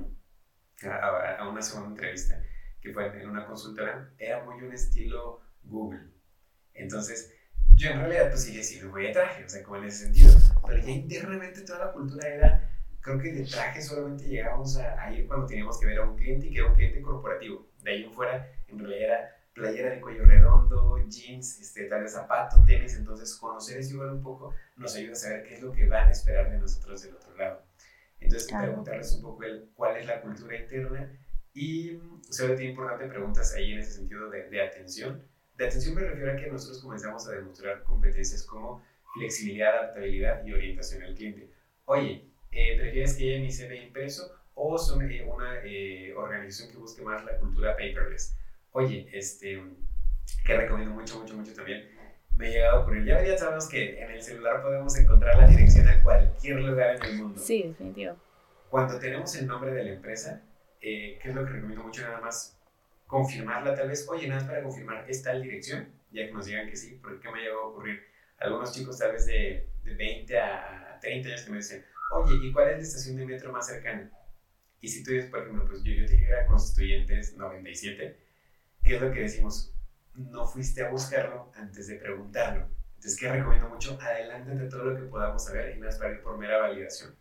C: a, a una segunda entrevista, que fue en una consultora, era muy un estilo Google. Entonces, yo en realidad pues sí, sí me voy de traje, o sea, como en ese sentido. Pero ya internamente toda la cultura era, creo que de traje solamente llegábamos a, ir cuando teníamos que ver a un cliente y que era un cliente corporativo. De ahí en fuera, en realidad era playera de cuello redondo, jeans, este, tal vez zapato, tenis. Entonces, conocer eso igual un poco nos ayuda a saber qué es lo que van a esperar de nosotros del otro lado. Entonces, preguntarles un poco el, cuál es la cultura interna y sobre todo importante preguntas ahí en ese sentido de, de atención de atención me refiero a que nosotros comenzamos a demostrar competencias como flexibilidad, adaptabilidad y orientación al cliente. Oye, eh, ¿prefieres que haya mi CV impreso o son eh, una eh, organización que busque más la cultura paperless? Oye, este, que recomiendo mucho, mucho, mucho también, me ha llegado a ocurrir. Ya, ya sabemos que en el celular podemos encontrar la dirección a cualquier lugar en el mundo.
B: Sí, definitivo.
C: Cuando tenemos el nombre de la empresa, ¿qué es lo que recomiendo mucho? Nada más confirmarla tal vez, oye, nada más para confirmar, ¿es tal dirección? Ya que nos digan que sí, porque me llegó a ocurrir? Algunos chicos tal vez de, de 20 a 30 años que me dicen, oye, ¿y cuál es la estación de metro más cercana? Y si tú dices, por ejemplo, pues yo, yo te llegué a Constituyentes 97, ¿qué es lo que decimos? No fuiste a buscarlo antes de preguntarlo. Entonces, ¿qué recomiendo mucho? Adelántate todo lo que podamos saber y es para ir por mera validación.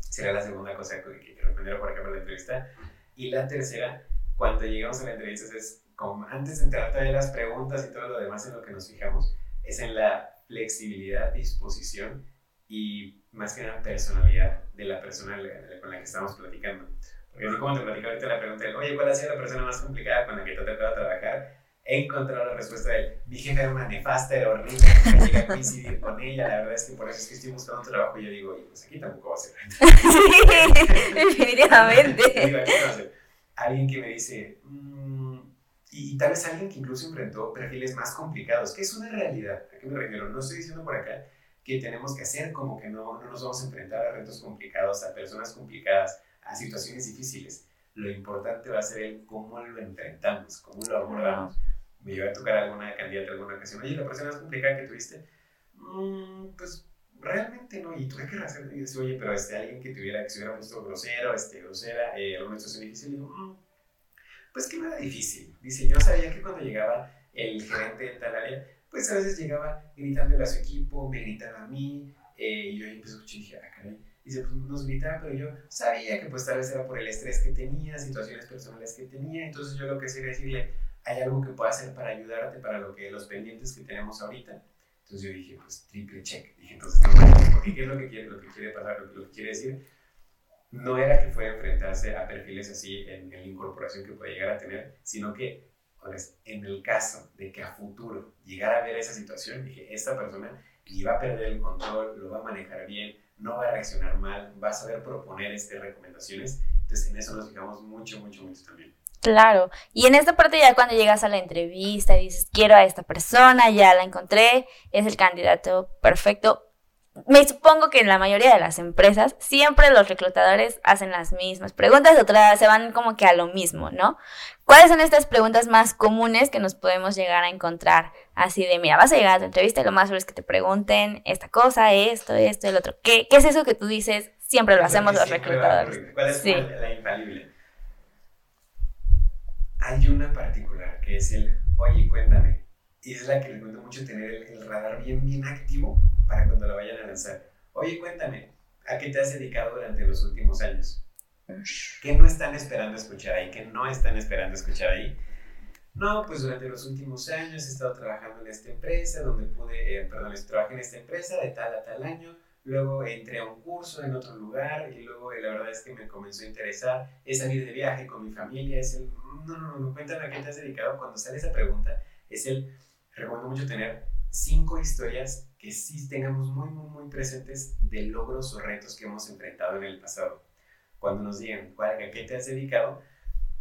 C: Sería la segunda cosa que, que recomendaría por acá para la entrevista. Y la tercera, cuando llegamos a la entrevista es como antes de entrar a las preguntas y todo lo demás en lo que nos fijamos, es en la flexibilidad, disposición y más que nada personalidad de la persona con la que estamos platicando. Porque así como te platicaba ahorita la pregunta, oye, ¿cuál ha sido la persona más complicada con la que te ha tocado trabajar? he encontrado la respuesta de mi jefe era una nefasta, era horrible, no llegué a coincidir con ella, la verdad es que por eso es que estoy buscando un trabajo y yo digo, oye, pues aquí tampoco va a ser.
B: definitivamente.
C: digo, aquí no. Alguien que me dice, mmm, y tal vez alguien que incluso enfrentó perfiles más complicados, que es una realidad, ¿a qué me refiero? No estoy diciendo por acá que tenemos que hacer como que no, no nos vamos a enfrentar a retos complicados, a personas complicadas, a situaciones difíciles. Lo importante va a ser el cómo lo enfrentamos, cómo lo abordamos me iba a tocar alguna candidata alguna ocasión, oye, la persona más complicada que tuviste, mm, pues realmente no, y tuve que hacer, y dice, oye, pero este, alguien que tuviera, que se hubiera puesto grosero, este, grosera, eh, alguna situación difícil, digo, mm, pues que no era difícil. Dice, yo sabía que cuando llegaba el gerente de tal área, pues a veces llegaba gritándole a su equipo, me gritaba a mí, eh, y yo ahí empecé a escuchar y dije, ah, caray. Dice, pues nos gritaba, pero yo sabía que pues tal vez era por el estrés que tenía, situaciones personales que tenía, entonces yo lo que hacía era decirle, hay algo que pueda hacer para ayudarte para lo que los pendientes que tenemos ahorita. Entonces yo dije, pues triple check. Dije, entonces, no, ¿qué es lo que quiere, lo que quiere pasar, lo que, quiere decir? No era que fuera enfrentarse a perfiles así en, en la incorporación que puede llegar a tener, sino que pues, en el caso de que a futuro llegara a ver esa situación, dije, esta persona iba a perder el control, lo va a manejar bien, no va a reaccionar mal, va a saber proponer este, recomendaciones. Entonces en eso nos fijamos mucho, mucho, mucho también.
B: Claro, y en esta parte ya cuando llegas a la entrevista y dices, quiero a esta persona, ya la encontré, es el candidato perfecto. Me supongo que en la mayoría de las empresas siempre los reclutadores hacen las mismas preguntas, otras se van como que a lo mismo, ¿no? ¿Cuáles son estas preguntas más comunes que nos podemos llegar a encontrar? Así de, mira, vas a llegar a tu entrevista y lo más seguro es que te pregunten esta cosa, esto, esto, el otro. ¿Qué, qué es eso que tú dices? Siempre lo hacemos los reclutadores.
C: ¿Cuál es la infalible? Hay una particular que es el, oye, cuéntame. Y es la que le cuento mucho tener el, radar bien, bien activo para cuando la vayan a lanzar. Oye, cuéntame, ¿a qué te has dedicado durante los últimos años? ¿Qué no están esperando escuchar ahí? ¿Qué no están esperando escuchar ahí? No, pues durante los últimos años he estado trabajando en esta empresa, donde pude, eh, perdón, trabajé en esta empresa de tal a tal año, luego entré a un curso en otro lugar y luego eh, la verdad es que me comenzó a interesar, es salir de viaje con mi familia, es el, no, no, no, cuéntame a qué te has dedicado. Cuando sale esa pregunta, es el, recomiendo mucho tener cinco historias que sí tengamos muy, muy, muy presentes de logros o retos que hemos enfrentado en el pasado. Cuando nos digan a qué te has dedicado,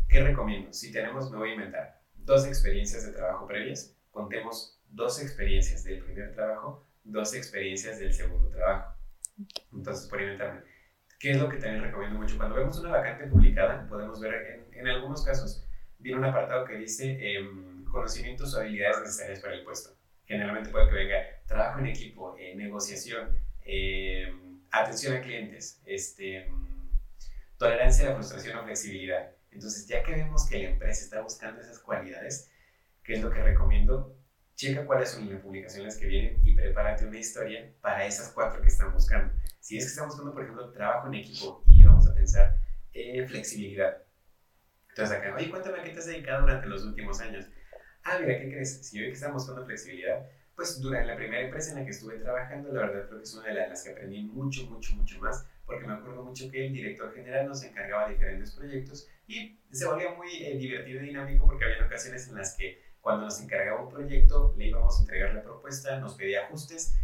C: ¿qué recomiendo? Si tenemos, me voy a inventar, dos experiencias de trabajo previas, contemos dos experiencias del primer trabajo, dos experiencias del segundo trabajo. Entonces, por inventarme. ¿Qué es lo que también recomiendo mucho? Cuando vemos una vacante publicada, podemos ver en, en algunos casos, viene un apartado que dice em, conocimientos o habilidades necesarias para el puesto. Generalmente puede que venga trabajo en equipo, eh, negociación, em, atención a clientes, este, tolerancia a la frustración o flexibilidad. Entonces, ya que vemos que la empresa está buscando esas cualidades, ¿qué es lo que recomiendo? checa cuáles son las publicaciones que vienen y prepárate una historia para esas cuatro que están buscando. Si es que están buscando, por ejemplo, trabajo en equipo y vamos a pensar eh, flexibilidad. Entonces acá, oye, cuéntame a qué te has dedicado durante los últimos años. Ah, mira, ¿qué crees? Si yo ve que están buscando flexibilidad, pues durante la primera empresa en la que estuve trabajando, la verdad creo que es una de las que aprendí mucho, mucho, mucho más, porque me acuerdo mucho que el director general nos encargaba de diferentes proyectos y se volvía muy eh, divertido y dinámico porque había ocasiones en las que cuando nos encargaba un proyecto, le íbamos a entregar la propuesta, nos pedía ajustes,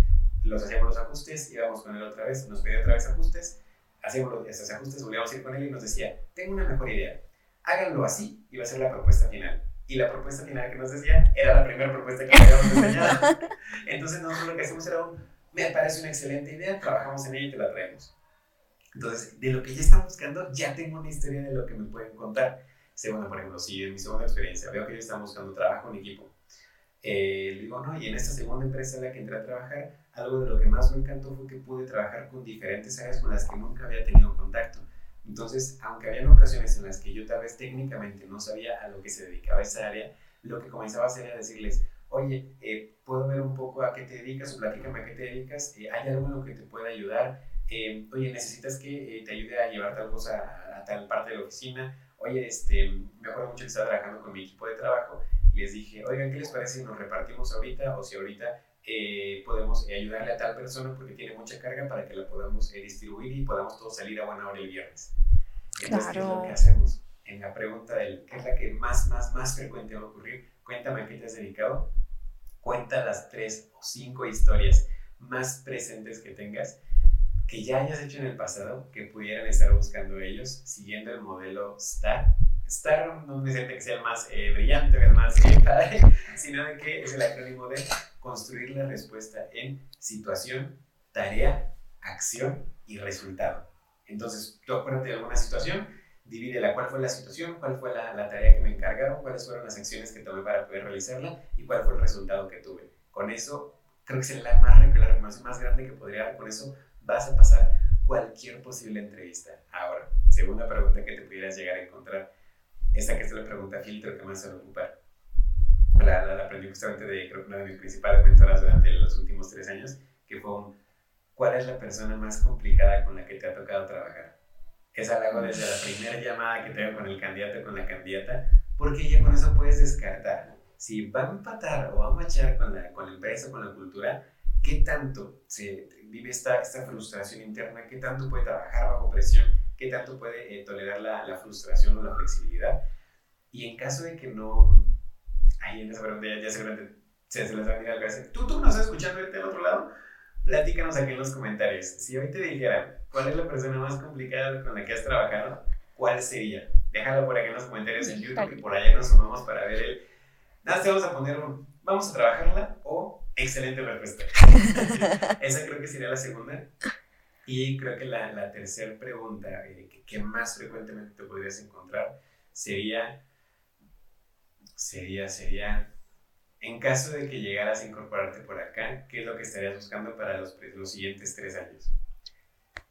C: los hacíamos los ajustes, íbamos con él otra vez, nos pedía otra vez ajustes, hacíamos esos ajustes, volvíamos a ir con él y nos decía, tengo una mejor idea, háganlo así y va a ser la propuesta final. Y la propuesta final que nos decía era la primera propuesta que habíamos enseñado. Entonces nosotros lo que hacemos era un, me parece una excelente idea, trabajamos en ella y te la traemos. Entonces, de lo que ya están buscando, ya tengo una historia de lo que me pueden contar. Segunda, por ejemplo, si en mi segunda experiencia veo que ellos están buscando trabajo en equipo, eh, digo, no, y en esta segunda empresa en la que entré a trabajar, algo de lo que más me encantó fue que pude trabajar con diferentes áreas con las que nunca había tenido contacto. Entonces, aunque había ocasiones en las que yo tal vez técnicamente no sabía a lo que se dedicaba esa área, lo que comenzaba a hacer era decirles, oye, eh, puedo ver un poco a qué te dedicas o platícame a qué te dedicas, eh, hay algo en lo que te pueda ayudar, oye, necesitas que te ayude a llevar tal cosa a, tal parte de la oficina, oye, este, me acuerdo mucho que estaba trabajando con mi equipo de trabajo y les dije, oigan, ¿qué les parece si nos repartimos ahorita o si ahorita eh, podemos eh, ayudarle a tal persona porque tiene mucha carga para que la podamos eh, distribuir y podamos todos salir a buena hora el viernes? Entonces, ¿qué es lo que hacemos? en la pregunta del qué es la que más, más, más frecuente va a ocurrir, cuéntame a qué te has dedicado, cuenta las tres o cinco historias más presentes que tengas que ya hayas hecho en el pasado que pudieran estar buscando ellos siguiendo el modelo STAR. STAR no necesita que sea el más eh, brillante el más eh, padre, sino de que es el acrónimo de construir la respuesta en situación, tarea, acción y resultado. Entonces, tú acuérdate de alguna situación, divídela cuál fue la situación, cuál fue la, la, tarea que me encargaron, cuáles fueron las acciones que tomé para poder realizarla y cuál fue el resultado que tuve. Con eso, creo que es la más, la recomendación más grande que podría dar. Con eso vas a pasar cualquier posible entrevista. Ahora, segunda pregunta que te pudieras llegar a encontrar, esta que es la pregunta filtro que más se ocupar. La, la, aprendí justamente de, creo que una de mis principales mentoras durante los últimos tres años, que fue un, ¿cuál es la persona más complicada con la que te ha tocado trabajar? Esa la hago desde la primera llamada que tengo con el candidato con la candidata, porque ya con eso puedes descartar si va a empatar o va a machar con la, con la empresa, con la cultura, qué tanto se vive esta, esta frustración interna, qué tanto puede trabajar bajo presión, qué tanto puede eh, tolerar la, la, frustración o la flexibilidad. Y en caso de que no, ahí en esa pregunta ya, ya seguramente se, se les va a mirar algo ¿Tú, tú nos estás escuchando ahorita del otro lado? Platícanos aquí en los comentarios. Si hoy te dijera cuál es la persona más complicada con la que has trabajado, ¿cuál sería? Déjalo por aquí en los comentarios en YouTube y por allá nos sumamos para ver el... Nada, te vamos a poner un... Vamos a trabajarla o Excelente respuesta. Esa creo que sería la segunda. Y creo que la, la tercera pregunta eh, que, más frecuentemente te podrías encontrar sería, sería, sería, en caso de que llegaras a incorporarte por acá, ¿qué es lo que estarías buscando para los, los siguientes tres años?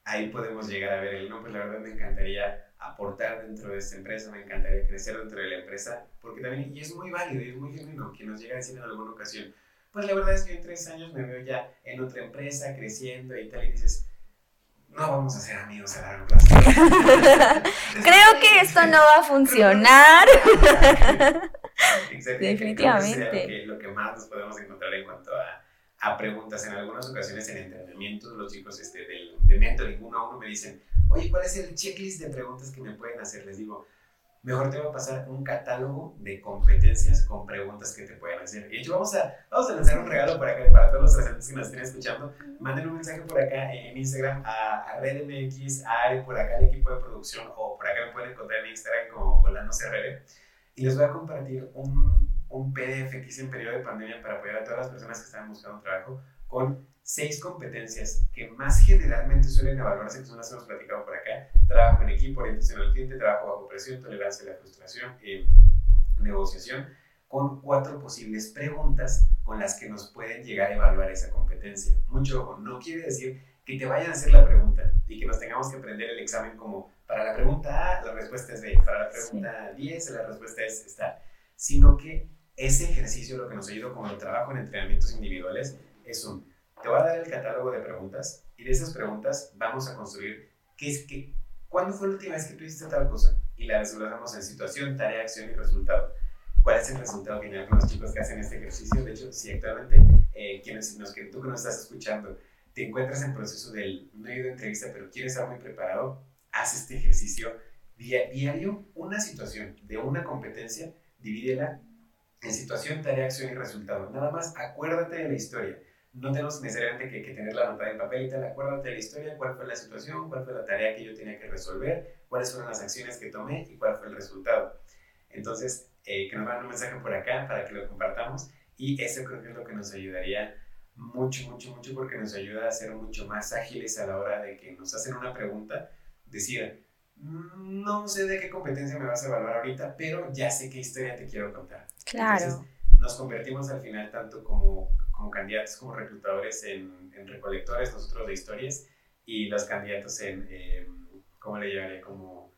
C: Ahí podemos llegar a ver el nombre. La verdad me encantaría aportar dentro de esta empresa, me encantaría crecer dentro de la empresa, porque también, y es muy válido y es muy genuino, que nos llega a decir en alguna ocasión, pues la verdad es que en tres años me veo ya en otra empresa, creciendo y tal, y dices, no vamos a ser amigos a largo plazo.
B: Creo que esto no va a funcionar.
C: Definitivamente. Lo que, más nos podemos encontrar en cuanto a, a, preguntas. En algunas ocasiones en entrenamientos, los chicos este, del, de mentoring uno a uno me dicen, oye, ¿cuál es el checklist de preguntas que me pueden hacer? Les digo, mejor te voy a pasar un catálogo de competencias con preguntas que te pueden hacer. Y de hecho, vamos a, vamos a lanzar un regalo por acá para todos los presentes que nos estén escuchando. Manden un mensaje por acá en Instagram a, a RedMX, a Ari, por acá al equipo de producción, o por acá me pueden encontrar en Instagram como CRR. Y les voy a compartir un, un PDF que hice en periodo de pandemia para apoyar a todas las personas que están buscando trabajo con seis competencias que más generalmente suelen evaluarse, que son las que hemos platicado por acá, trabajo en equipo, orientación al cliente, trabajo bajo presión, tolerancia a la frustración, eh, negociación, con cuatro posibles preguntas con las que nos pueden llegar a evaluar esa competencia. Mucho ojo, no quiere decir que te vayan a hacer la pregunta y que nos tengamos que aprender el examen como para la pregunta A la respuesta es B, para la pregunta 10 la respuesta es esta, sino que ese ejercicio lo que nos ayuda como el trabajo en entrenamientos individuales es un te voy a dar el catálogo de preguntas y de esas preguntas vamos a construir qué es que, ¿cuándo fue la última vez que tú hiciste tal cosa? Y la resolvemos en situación, tarea, acción y resultado. ¿Cuál es el resultado final con los chicos que hacen este ejercicio? De hecho, si actualmente eh, quienes, nos, que tú que nos estás escuchando te encuentras en proceso del no he ido a entrevista, pero quieres estar muy preparado, haz este ejercicio diario, una situación de una competencia, divídela en situación, tarea, acción y resultado. Nada más acuérdate de la historia no tenemos necesariamente que, que tenerla anotada en papel y tal, acuérdate de la historia, cuál fue la situación, cuál fue la tarea que yo tenía que resolver, cuáles fueron las acciones que tomé y cuál fue el resultado. Entonces, eh, que nos manden un mensaje por acá para que lo compartamos y eso creo que es lo que nos ayudaría mucho, mucho, mucho porque nos ayuda a ser mucho más ágiles a la hora de que nos hacen una pregunta, decir, no sé de qué competencia me vas a evaluar ahorita, pero ya sé qué historia te quiero contar.
B: Claro.
C: nos convertimos al final tanto como como candidatos, como reclutadores en, en, recolectores nosotros de historias y los candidatos en, eh, ¿cómo le llamaría? Como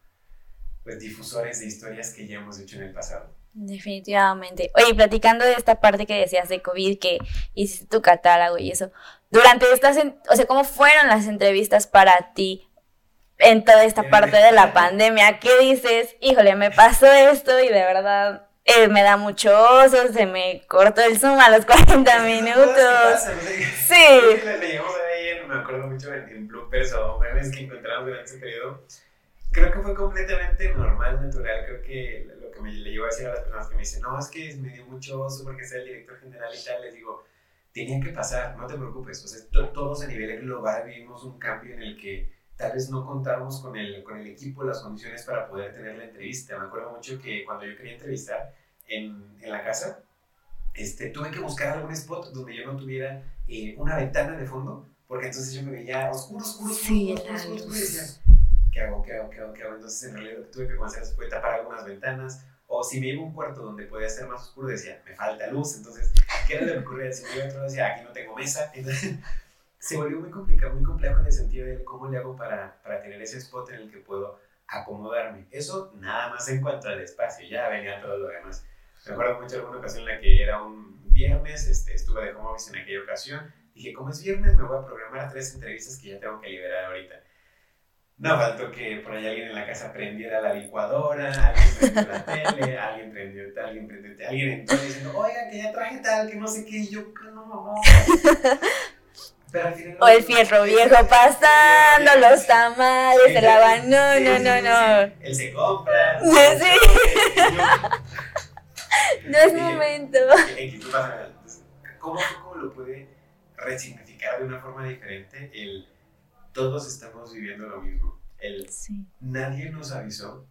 C: pues difusores de historias que ya hemos hecho en el pasado.
B: Definitivamente. Oye, platicando de esta parte que decías de COVID, que hiciste tu catálogo y eso, durante estas, o sea, ¿cómo fueron las entrevistas para ti en toda esta parte de la pandemia? ¿Qué dices? Híjole, me pasó esto y de verdad eh, me da mucho oso, se me cortó el Zoom a los 40 minutos.
C: sí. Le, llegamos ahí, me acuerdo mucho en, en bloopers o memes que encontramos durante ese periodo. creo que fue completamente normal, natural. Creo que lo que me le llevo a decir a las personas que me dicen, no, es que me dio mucho oso porque sea el director general y tal, les digo, tenía que pasar, no te preocupes. O sea, todos a nivel global vivimos un cambio en el que tal vez no contábamos con el, con el equipo, las condiciones para poder tener la entrevista. Me acuerdo mucho que cuando yo quería entrevistar en, en la casa, este, tuve que buscar algún spot donde yo no tuviera eh, una ventana de fondo, porque entonces yo me veía oscuro, oscuro, oscuro,
B: Sí,
C: oscuro, oscuro, oscuro, y decía, ¿qué hago, qué hago, qué hago, qué hago? Entonces en realidad lo que tuve que comenzar fue tapar algunas ventanas, o si me iba a un cuarto donde podía ser más oscuro, decía, me falta luz, entonces, ¿qué era lo que ocurría? Si me iba a otro, decía, aquí no tengo mesa, entonces se volvió muy complicado, muy complejo en el sentido de cómo le hago para, para tener ese spot en el que puedo acomodarme. Eso nada más en cuanto al espacio, ya venía todo lo demás. Me acuerdo mucho de alguna ocasión en la que era un viernes, este, estuve de home office en aquella ocasión. Dije, como es viernes, me voy a programar tres entrevistas que ya tengo que liberar ahorita. No faltó que por ahí alguien en la casa prendiera la licuadora, alguien prendió la tele, alguien prendió tal, alguien prendió tal, alguien entró diciendo, oiga, que ya traje tal, que no sé qué, y yo, que no, no.
B: O el fierro viejo pasando, los tamales, el haban. No, no, no, no.
C: Él se compra.
B: Sí, sí.
C: Yo-
B: No es momento.
C: Entonces, ¿Cómo, ¿Cómo lo puede resignificar de una forma diferente? El todos estamos viviendo lo mismo. El nadie nos avisó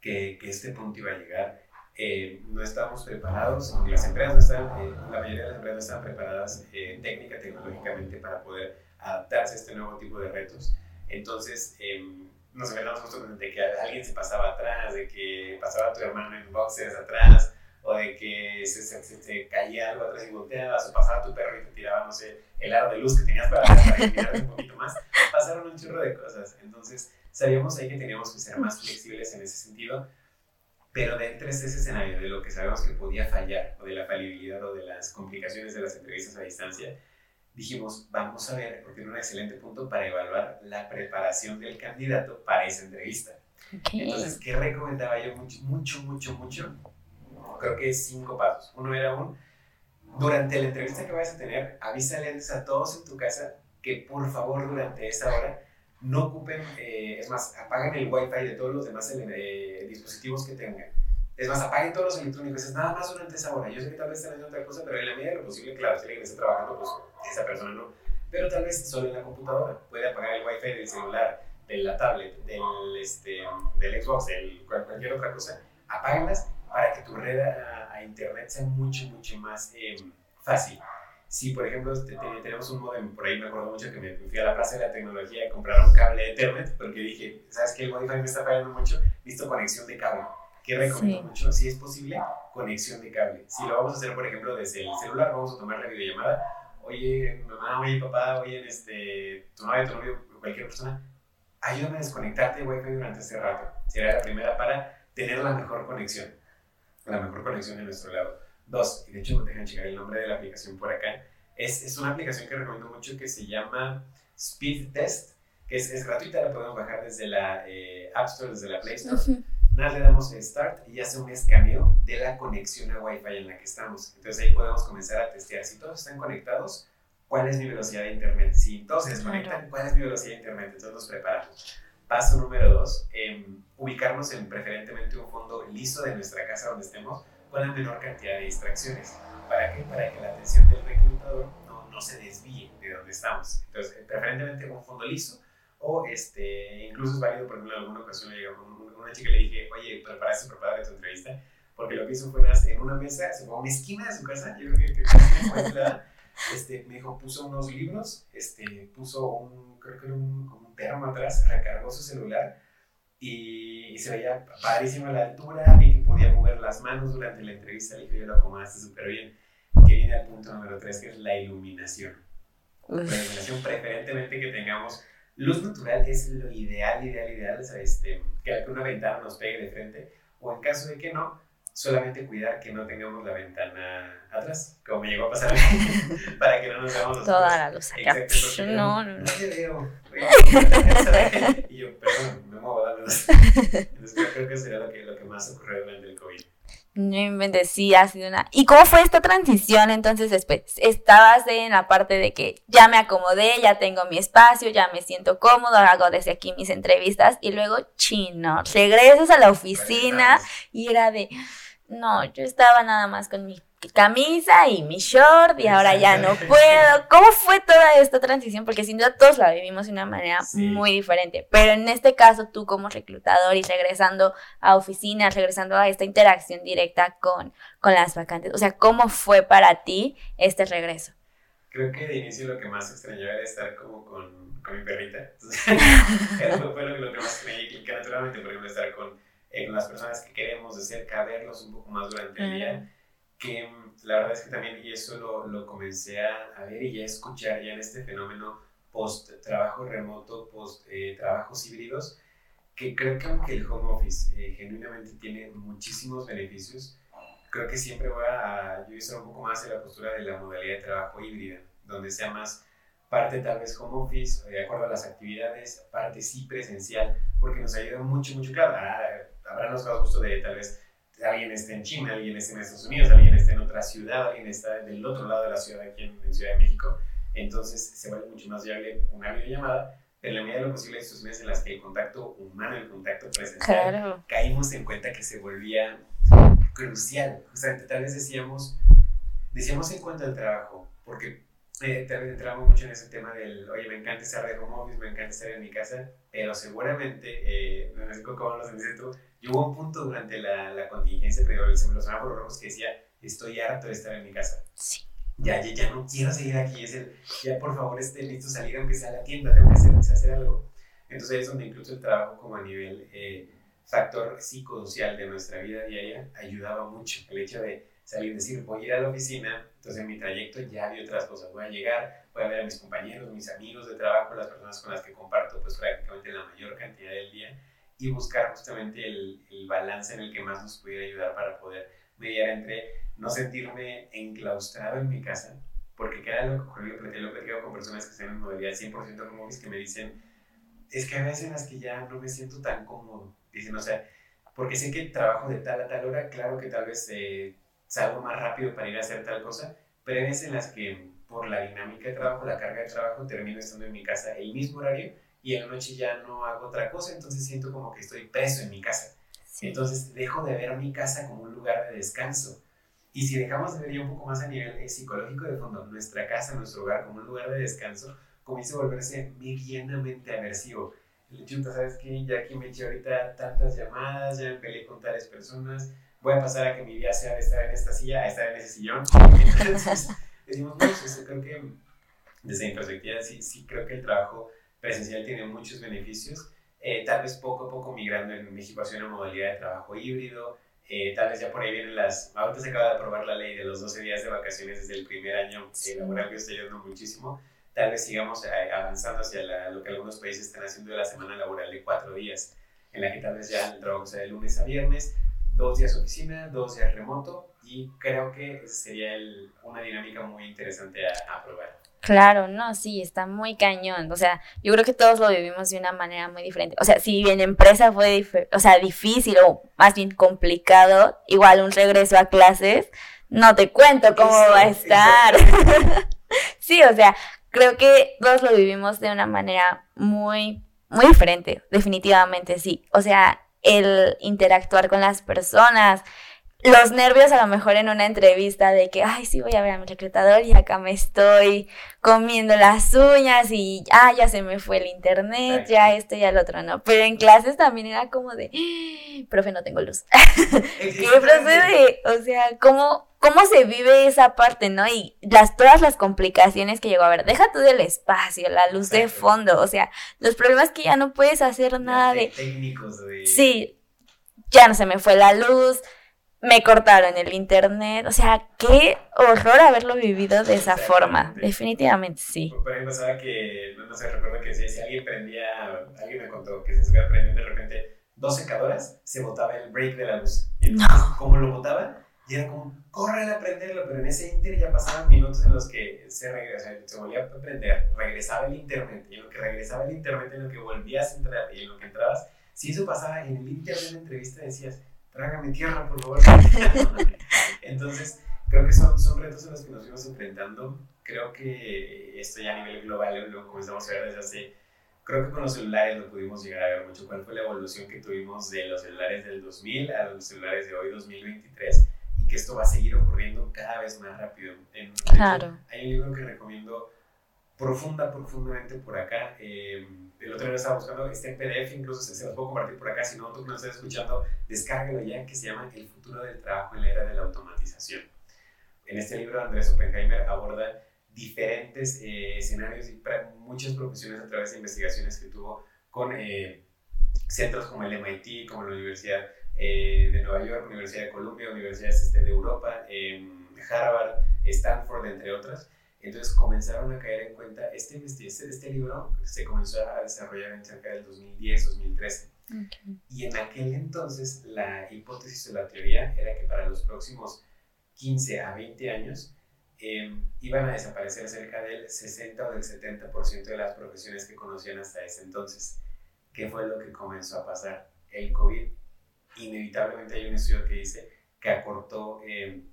C: que, que este punto iba a llegar. Eh, no estábamos preparados, las empresas no eh, la mayoría de las empresas no estaban preparadas eh, técnica, tecnológicamente para poder adaptarse a este nuevo tipo de retos. Entonces, em, nos enfrentamos justo de que alguien se pasaba atrás, de que pasaba tu hermano en boxers atrás, o de que se, se, se- se caía algo atrás y volteabas, o pasaba tu perro y te tiraba, no sé, el aro de luz que tenías para, para un poquito más. Pasaron un chorro de cosas. Entonces, sabíamos ahí que teníamos que ser más flexibles en ese sentido, pero dentro de ese escenario de lo que sabemos que podía fallar, o de la falibilidad o de las complicaciones de las entrevistas a distancia, dijimos, vamos a ver, porque era un excelente punto para evaluar la preparación del candidato para esa entrevista. Entonces, ¿qué recomendaba yo mucho, mucho, mucho, mucho? Creo que cinco pasos. Uno era un, durante la entrevista que vayas a tener, avísale antes a todos en tu casa que por favor durante esa hora no ocupen, eh, es más, apaguen el wifi de todos los demás eh, dispositivos que tengan. Es más, apaguen todos los electrónicos, es nada más durante esa hora. Yo sé que tal vez están haciendo otra cosa, pero en la medida de lo posible, claro, si alguien está trabajando, pues esa persona no. Pero tal vez solo en la computadora. Puede apagar el wifi del celular, de la tablet, del, este, del Xbox, del, cual- cualquier otra cosa. Apáguenlas para que tu red a, a internet sea mucho, mucho más eh, fácil. Si, por ejemplo, te- te- tenemos un modem, por ahí me acuerdo mucho que me fui a la Plaza de la Tecnología a comprar un cable Ethernet, porque dije, ¿sabes qué? El Wi-Fi me está fallando mucho, listo conexión de cable. ¿Qué recomiendo
B: Sí.
C: mucho? Si es posible, conexión de cable. Si lo vamos a hacer, por ejemplo, desde el celular, vamos a tomar la videollamada. Oye, mamá, oye, papá, oye, este, tu novia, tu novio, cualquier persona, ayúdame a desconectarte de Wi-Fi durante este rato. Será la primera para tener la mejor conexión. La mejor conexión de nuestro lado. Dos, y de hecho dejan checar el nombre de la aplicación por acá. Es, es una aplicación que recomiendo mucho que se llama Speed Test, que es, es gratuita, la podemos bajar desde la eh, App Store, desde la Play Store.
B: Ujú.
C: Nada, le damos start y hace un escaneo de la conexión a Wi-Fi en la que estamos. Entonces ahí podemos comenzar a testear si todos están conectados, cuál es mi velocidad de internet. Si todos se desconectan, cuál es mi velocidad de internet. Entonces nos preparamos. Paso número dos, em, ubicarnos en preferentemente un fondo liso de nuestra casa donde estemos con la menor cantidad de distracciones. ¿Para qué? Para que la atención del reclutador no, no se desvíe de donde estamos. Entonces, eh, preferentemente un fondo liso o este, incluso es válido, por ejemplo, en alguna ocasión le una chica le dije, oye, preparaste, prepárate tu entrevista, porque lo que hizo fue en una mesa, se fue a una esquina de su casa, yo creo que, que la este, me dijo, puso unos libros, este, puso un, creo que era un, como un termo atrás, recargó su celular y, y se veía padrísimo la altura, que podía mover las manos durante la entrevista, le dije, yo lo acomodaste súper bien, que viene al punto número tres, que es la iluminación. La iluminación, preferentemente que tengamos luz natural, es lo ideal, ideal, ideal, este, que una ventana nos pegue de frente, o en caso de que no, solamente cuidar que no tengamos la ventana atrás, como me llegó a pasar para que no nos veamos los
B: Toda la luz acá.
C: Exacto,
B: No, no,
C: no
B: no.
C: te veo. Y yo, perdón, me muevo, dame dos. Entonces creo, creo que sería lo que, lo que más ocurrió durante el COVID.
B: No inventes, sí, ha sido una... ¿Y cómo fue esta transición entonces después? Estabas en la parte de que ya me acomodé, ya tengo mi espacio, ya me siento cómodo, hago desde aquí mis entrevistas y luego, chino, regresas a la oficina y era de, no, yo estaba nada más con mi camisa y mi short y ahora ya no puedo. ¿Cómo fue toda esta transición? Porque sin duda todos la vivimos de una manera muy diferente. Pero en este caso tú como reclutador y regresando a oficinas, regresando a esta interacción directa con, con las vacantes, o sea, ¿cómo fue para ti este regreso?
C: Creo que de inicio lo que más extrañaba era estar como con, con mi perrita. Eso fue lo, que más extrañé y que naturalmente, por ejemplo, estar con, eh, con las personas que queremos de cerca, verlos un poco más durante el día que mm, la verdad es que también, y eso lo, lo comencé a, a, ver y a escuchar ya en este fenómeno post trabajo remoto, post eh, trabajos híbridos, que creo que aunque el home office eh, genuinamente tiene muchísimos beneficios, creo que siempre voy a, yo estar un poco más en la postura de la modalidad de trabajo híbrida, donde sea más parte tal vez home office, de acuerdo a las actividades, parte sí presencial, porque nos ayuda mucho, mucho, claro, habrá los casos justo de tal vez alguien esté en China, alguien esté en Estados Unidos, alguien esté en otra ciudad, alguien está del otro lado de la ciudad, aquí en, Ciudad de México. Entonces se vuelve mucho más viable una videollamada, pero en la medida de lo posible hay situaciones en las que el contacto humano, el contacto presencial, caímos en cuenta que se volvía crucial. Justamente tal vez decíamos, decíamos en cuanto al trabajo, porque eh, tal vez entramos mucho en ese tema del, oye, me encanta estar de home office, me encanta estar en mi casa, pero seguramente, eh, no sé cómo lo dices tú, y hubo un punto durante la, la contingencia, pero los semáforos rojos que decía, estoy harto de estar en mi casa.
B: Sí.
C: Ya, ya, ya no quiero seguir aquí, es el, ya por favor esté listo salir aunque sea a la tienda, tengo que hacer, hacer algo. Entonces es donde incluso el trabajo como a nivel eh, factor psicosocial de nuestra vida diaria ayudaba mucho. El hecho de salir, decir, voy a ir a la oficina, entonces en mi trayecto ya había otras cosas, voy a llegar, voy a ver a mis compañeros, mis amigos de trabajo, las personas con las que comparto pues prácticamente la mayor cantidad del día y buscar justamente el, el, balance en el que más nos pudiera ayudar para poder mediar entre no sentirme enclaustrado en mi casa, porque cada lo que lo he platicado con personas que están en modalidad 100% como que me dicen, es que hay veces en las que ya no me siento tan cómodo, dicen, o sea, porque sé que trabajo de tal a tal hora, claro que tal vez eh, salgo más rápido para ir a hacer tal cosa, pero hay veces en las que por la dinámica de trabajo, la carga de trabajo, termino estando en mi casa el mismo horario y en la noche ya no hago otra cosa, entonces siento como que estoy preso en mi casa. Entonces dejo de ver mi casa como un lugar de descanso. Y si dejamos de ver ya un poco más a nivel eh, psicológico de fondo, nuestra casa, nuestro hogar como un lugar de descanso, comienza a volverse medianamente aversivo. Chuta, ¿sabes qué? Ya aquí me eché ahorita tantas llamadas, ya me peleé con tales personas, voy a pasar a que mi día sea de estar en esta silla a estar en ese sillón. Entonces, decimos, pues, creo que desde mi perspectiva, sí, sí creo que el trabajo presencial tiene muchos beneficios, eh, tal vez poco a poco migrando en México hacia una modalidad de trabajo híbrido, eh, tal vez ya por ahí vienen las, ahorita se acaba de aprobar la ley de los 12 días de vacaciones desde el primer año eh, laboral que está ayudando muchísimo, tal vez sigamos avanzando hacia lo que algunos países están haciendo de la semana laboral de cuatro días, en la que tal vez ya el trabajo sea de lunes a viernes, dos días oficina, dos días remoto, y creo que sería una dinámica muy interesante a, a probar.
B: Claro, no, sí, está muy cañón. O sea, yo creo que todos lo vivimos de una manera muy diferente. O sea, si en empresa fue, o sea, difícil o más bien complicado, igual un regreso a clases, no te cuento cómo va a estar. sí, o sea, creo que todos lo vivimos de una manera muy, muy diferente, definitivamente sí. O sea, el interactuar con las personas, los nervios a lo mejor en una entrevista de que, ay, sí voy a ver a mi reclutador y acá me estoy comiendo las uñas y, ah, ya se me fue el internet, ya esto y el otro, ¿no? Pero en clases también era como de, ah, profe, no tengo luz. ¿Qué procede? O sea, ¿cómo, ¿cómo se vive esa parte, no? Y las, todas las complicaciones que llegó a ver, deja tú del espacio, la luz de fondo, o sea, los problemas que ya no puedes hacer nada de...
C: Técnicos de...
B: Sí, ya no se me fue la luz me cortaron el internet, o sea, qué horror haberlo vivido de esa forma, definitivamente sí.
C: Por ejemplo, pasaba que, no, sé, recuerdo que si, alguien prendía, alguien me contó que si se prendiendo de repente dos secadoras, se botaba el break de la luz. Y entonces, no. como lo botaba, y era como, corre a prenderlo, pero en ese inter ya pasaban minutos en los que se, regresaba, se volvía a prender, regresaba el internet, y en lo que regresaba el internet, en lo que volvías a entrar y en lo que entrabas, si eso pasaba en el inter de la entrevista decías, trágame tierra, por favor. Entonces, creo que son, son retos a los que nos fuimos enfrentando. Creo que esto ya a nivel global lo comenzamos a ver desde hace creo que con los celulares lo pudimos llegar a ver mucho. ¿Cuál fue la evolución que tuvimos de los celulares del 2000 a los celulares de hoy, 2023? Y que esto va a seguir ocurriendo cada vez más rápido. En,
B: claro.
C: hay un libro que recomiendo profunda, profundamente por acá. Eh, el otro día estaba buscando, este en PDF, incluso se, se los puedo compartir por acá. Si no, tú que nos estás escuchando, descárgalo ya, que se llama El futuro del trabajo en la era de la automatización. En este libro, Andrés Oppenheimer aborda diferentes eh, escenarios y muchas profesiones a través de investigaciones que tuvo con eh, centros como el MIT, como la Universidad eh, de Nueva York, Universidad de Columbia, universidades este, de Europa, Harvard, Stanford, entre otras. Entonces comenzaron a caer en cuenta, este, este, este libro se comenzó a desarrollar en cerca del 2010-2013. Y en aquel entonces la hipótesis o la teoría era que para los próximos 15 a 20 años Em, iban a desaparecer cerca del 60 o del 70% de las profesiones que conocían hasta ese entonces. ¿Qué fue lo que comenzó a pasar? El COVID. Inevitablemente hay un estudio que dice que acortó em,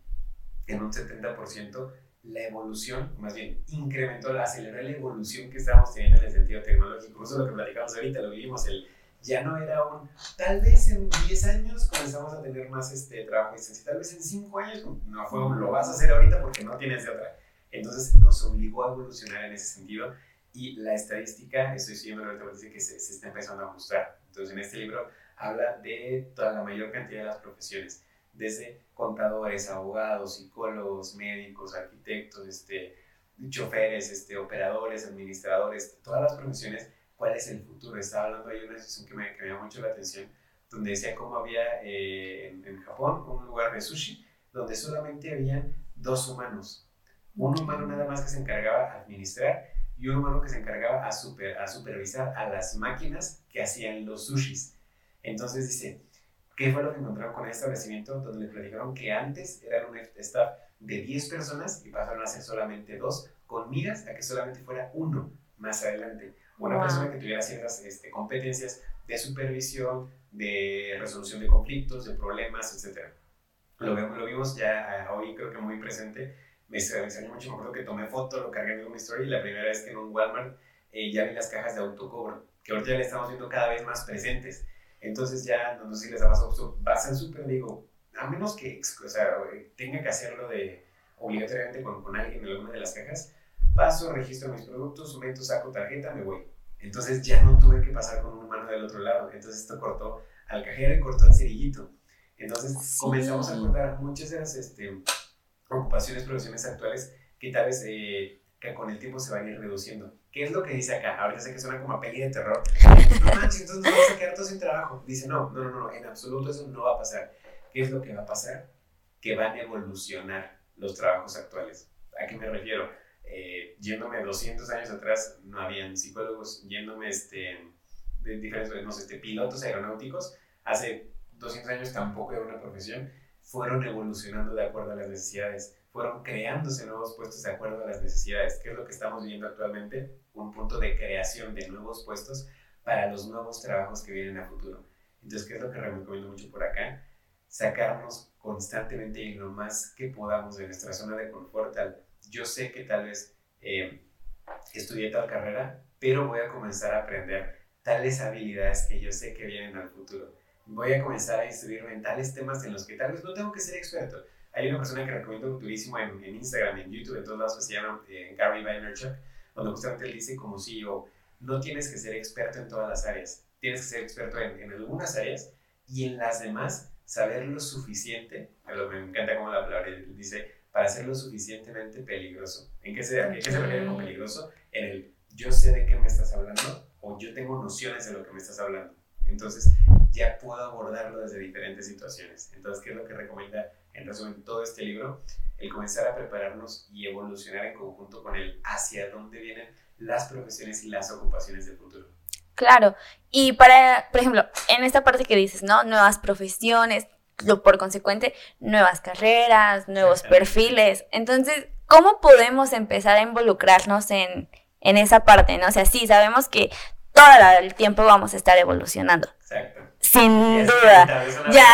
C: en un 70% la evolución, más bien incrementó, aceleró la evolución que estábamos teniendo en el sentido tecnológico. Eso es lo que platicamos ahorita, lo vivimos el ya no era un, tal vez en 10 años comenzamos a tener más este, trabajo distancia, tal vez en 5 años no fue lo vas a hacer ahorita porque no tienes de otra. Entonces nos obligó a evolucionar en ese sentido y la estadística, estoy siguiendo ahorita, dice que se, se está empezando a ajustar. Entonces en este libro habla de toda la mayor cantidad de las profesiones, desde contadores, abogados, psicólogos, médicos, arquitectos, este, choferes, este, operadores, administradores, todas las profesiones cuál es el futuro. Estaba hablando ahí de una decisión que me, que me llamó mucho la atención, donde decía cómo había eh, en, Japón un lugar de sushi donde solamente habían dos humanos. Un humano nada más que se encargaba a administrar y un humano que se encargaba a, super, a supervisar a las máquinas que hacían los sushis. Entonces dice, ¿qué fue lo que encontraron con el establecimiento? Donde le platicaron que antes eran un staff de 10 personas y pasaron a ser solamente dos, con miras a que solamente fuera uno más adelante una persona que tuviera ciertas este, competencias de supervisión, de resolución de conflictos, de problemas, etc. Lo, lo vimos ya ah, hoy, creo que muy presente. Me extrañó mucho, me acuerdo que tomé foto, lo cargué en mi story y la primera vez que en un Walmart eh, ya vi las cajas de autocobro, que ahorita ya le estamos viendo cada vez más presentes. Entonces ya, no, sé si les ha pasado, vas al súper, digo, a menos que o sea, tenga que hacerlo de obligatoriamente con, con alguien en alguna de las cajas, paso, registro mis productos, meto, saco tarjeta, me voy. Entonces ya no tuve que pasar con un humano del otro lado. Entonces esto cortó al cajero y cortó al cerillito. Entonces comenzamos a cortar muchas de las este, ocupaciones, profesiones actuales que tal vez eh, que con el tiempo se van a ir reduciendo. ¿Qué es lo que dice acá? Ahorita sé que suena como a peli de terror. No manches, entonces nos vamos a quedar todos sin trabajo. Dice, no, no, no, no, en absoluto eso no va a pasar. ¿Qué es lo que va a pasar? Que van a evolucionar los trabajos actuales. ¿A qué me refiero? Eh, yéndome 200 años atrás, no habían psicólogos, yéndome este, de diferentes, no sé, este, pilotos aeronáuticos, hace 200 años tampoco era una profesión, fueron evolucionando de acuerdo a las necesidades, fueron creándose nuevos puestos de acuerdo a las necesidades, que es lo que estamos viviendo actualmente, un punto de creación de nuevos puestos para los nuevos trabajos que vienen a futuro. Entonces, ¿qué es lo que recomiendo mucho por acá? Sacarnos constantemente y lo más que podamos de nuestra zona de confort yo sé que tal vez eh, estudié tal carrera, pero voy a comenzar a aprender tales habilidades que yo sé que vienen al futuro. Voy a comenzar a instruirme en tales temas en los que tal vez no tengo que ser experto. Hay una persona que recomiendo durísimo en, en Instagram, en YouTube, en todos lados, que se llama eh, Gary Vaynerchuk, donde justamente él dice como CEO, no tienes que ser experto en todas las áreas, tienes que ser experto en, en algunas áreas y en las demás saber lo suficiente, me encanta como la palabra dice, para ser lo suficientemente peligroso. ¿En qué se, ¿en qué se refiere con peligroso? En el yo sé de qué me estás hablando o yo tengo nociones de lo que me estás hablando. Entonces ya puedo abordarlo desde diferentes situaciones. Entonces, ¿qué es lo que recomienda en resumen todo este libro? El comenzar a prepararnos y evolucionar en conjunto con el hacia dónde vienen las profesiones y las ocupaciones del futuro.
B: Claro, y para, por ejemplo, en esta parte que dices, ¿no? Nuevas profesiones, por consecuente, nuevas carreras, nuevos perfiles. Entonces, ¿cómo podemos empezar a involucrarnos en, esa parte? ¿no? O sea, sí, sabemos que todo el tiempo vamos a estar evolucionando.
C: Exacto.
B: Sin duda. Ya,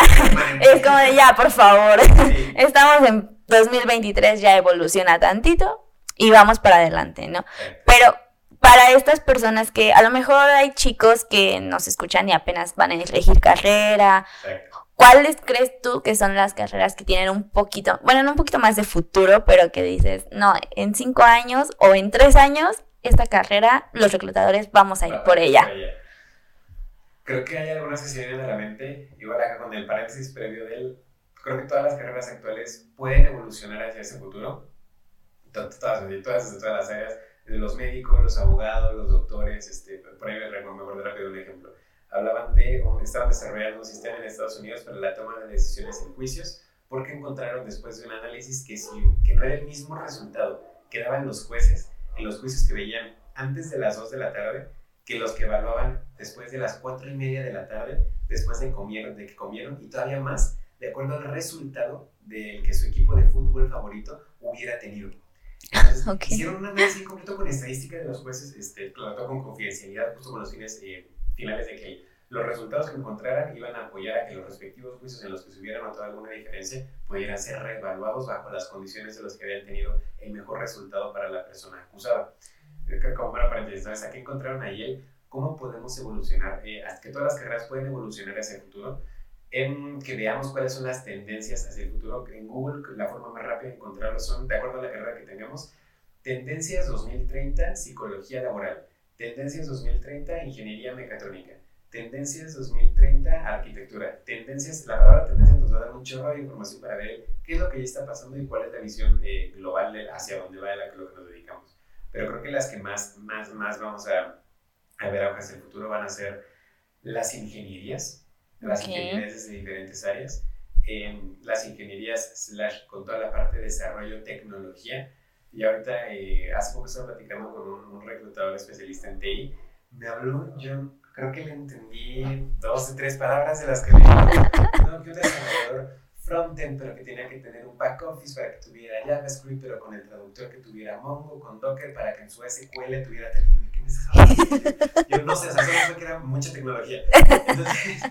B: es como de ya, por favor.
C: Sí.
B: Estamos en 2023, ya evoluciona tantito y vamos para adelante, ¿no? Pero para estas personas que a lo mejor hay chicos que nos escuchan y apenas van a elegir carrera. ¿cuáles crees tú que son las carreras que tienen un poquito, bueno, no un poquito más de futuro, pero que dices, no, en cinco años o en tres años, esta carrera, los reclutadores vamos a ir por ella?
C: Creo que hay algunas que se vienen a la mente, igual acá con el paréntesis previo del, creo que todas las carreras actuales pueden evolucionar hacia ese futuro, To- todas, todas, todas, todas las áreas, de los médicos, los abogados, los doctores, este, por ahí me acuerdo rápido un ejemplo, hablaban de, estaban desarrollando un sistema en Estados Unidos para la toma de decisiones en juicios, porque encontraron después de un análisis que, si, que no era el mismo resultado que daban los jueces en los juicios que veían antes de las 2 de la tarde que los que evaluaban después de las 4 y media de la tarde, después de, comieron, de que comieron, y todavía más, de acuerdo al resultado del que su equipo de fútbol favorito hubiera tenido. Entonces,
B: Ok.
C: hicieron un análisis completo con estadística de los jueces, este, todo con confidencialidad, justo con los fines eh, finales de que los resultados que encontraran iban a apoyar a que los respectivos juicios en los que se hubiera notado alguna diferencia pudieran ser reevaluados bajo las condiciones de los que habían tenido el mejor resultado para la persona acusada. Que Como para paréntesis, ¿sabes? Aquí encontraron ahí el cómo podemos evolucionar, eh, a que todas las carreras pueden evolucionar hacia el futuro, en que veamos cuáles son las tendencias hacia el futuro. En Google, la forma más rápida de encontrarlo son, de acuerdo a la carrera que tengamos, Tendencias 2030, Psicología Laboral. Tendencias 2030, Ingeniería Mecatrónica. Tendencias 2030, Arquitectura. Tendencias, la palabra tendencia nos va a dar un chorro de información para ver qué es lo que ya está pasando y cuál es la visión eh, global de hacia dónde va la, lo que nos dedicamos. Pero creo que las que más, más, más vamos a, a ver ahora hacia el futuro van a ser las ingenierías, las
B: Ok.
C: ingenierías desde diferentes áreas, em, las ingenierías slash con toda la parte de desarrollo, tecnología. Y ahorita, eh, hace poco estaba platicando con un, un reclutador especialista en TI, me habló, yo creo que le entendí dos o tres palabras de las que me dijo. No, que un desarrollador frontend, pero que tenía que tener un back office para que tuviera JavaScript, pero con el traductor que tuviera Mongo, con Docker, para que en su SQL tuviera ¿qué me? Yo no sé, o sea, solo que era mucha tecnología. Entonces,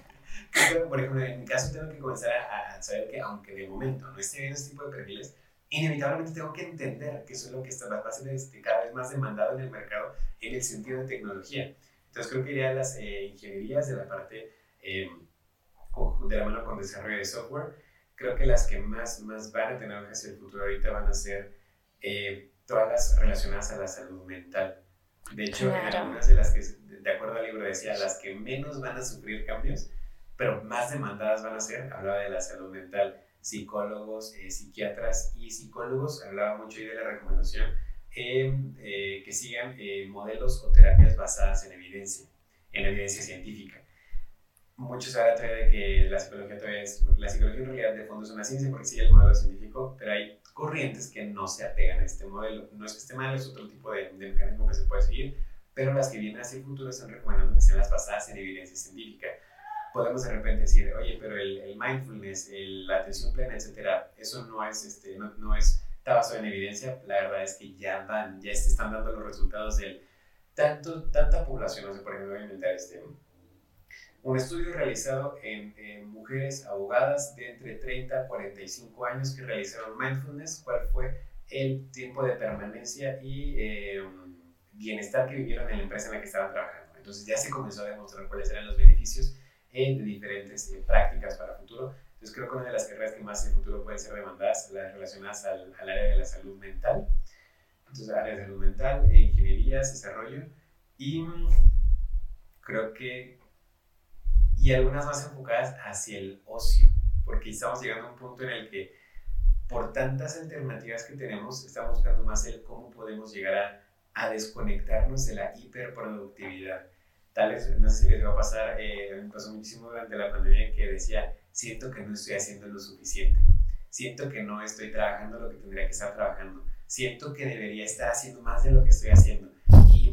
C: creo por ejemplo, en mi caso tengo que comenzar a, a saber que, aunque de momento no esté viendo este tipo de perfiles, inevitablemente tengo que entender que eso es lo que está, va a ser este, cada vez más demandado en el mercado en el sentido de tecnología. Entonces creo que iría a las eh, ingenierías de la parte eh, de la mano con desarrollo de software. Creo que las que más, más van a tener hacia el futuro ahorita van a ser eh, todas las relacionadas a la salud mental. De hecho, en
B: Claro.
C: algunas de las que, de acuerdo al libro decía, las que menos van a sufrir cambios, pero más demandadas van a ser, hablaba de la salud mental, psicólogos, eh, psiquiatras y psicólogos, hablaba mucho ahí de la recomendación, eh, eh, que sigan eh, modelos o terapias basadas en evidencia, en evidencia científica. Muchos hablan todavía de que la psicología todavía es, la psicología en realidad de fondo es una ciencia porque sigue el modelo científico, pero hay corrientes que no se apegan a este modelo. No es que esté mal, es otro tipo de, de mecanismo que se puede seguir, pero las que vienen hacia el futuro están recomendando que sean las basadas en evidencia científica. Podemos de repente decir, oye, pero el, mindfulness, la atención plena, etcétera, eso no es, este, no, no es, está basado en evidencia. La verdad es que ya van, ya se están dando los resultados del tanto, tanta población, no sé, por ejemplo, voy a inventar este, un estudio realizado en, en mujeres abogadas de entre 30 a 45 años que realizaron mindfulness, cuál fue el tiempo de permanencia y eh, bienestar que vivieron en la empresa en la que estaban trabajando. Entonces ya se comenzó a demostrar cuáles eran los beneficios eh, de diferentes eh, prácticas para futuro. Entonces creo que una de las carreras que más en el futuro pueden ser demandadas, las relacionadas al, al área de la salud mental. Entonces área de salud mental, eh, ingenierías, desarrollo y mm, creo que y algunas más enfocadas hacia el ocio, porque estamos llegando a un punto en el que por tantas alternativas que tenemos, estamos buscando más el cómo podemos llegar a, desconectarnos de la hiperproductividad. Tal vez, no sé si les va a pasar, eh, me pasó muchísimo durante la pandemia que decía, siento que no estoy haciendo lo suficiente, siento que no estoy trabajando lo que tendría que estar trabajando, siento que debería estar haciendo más de lo que estoy haciendo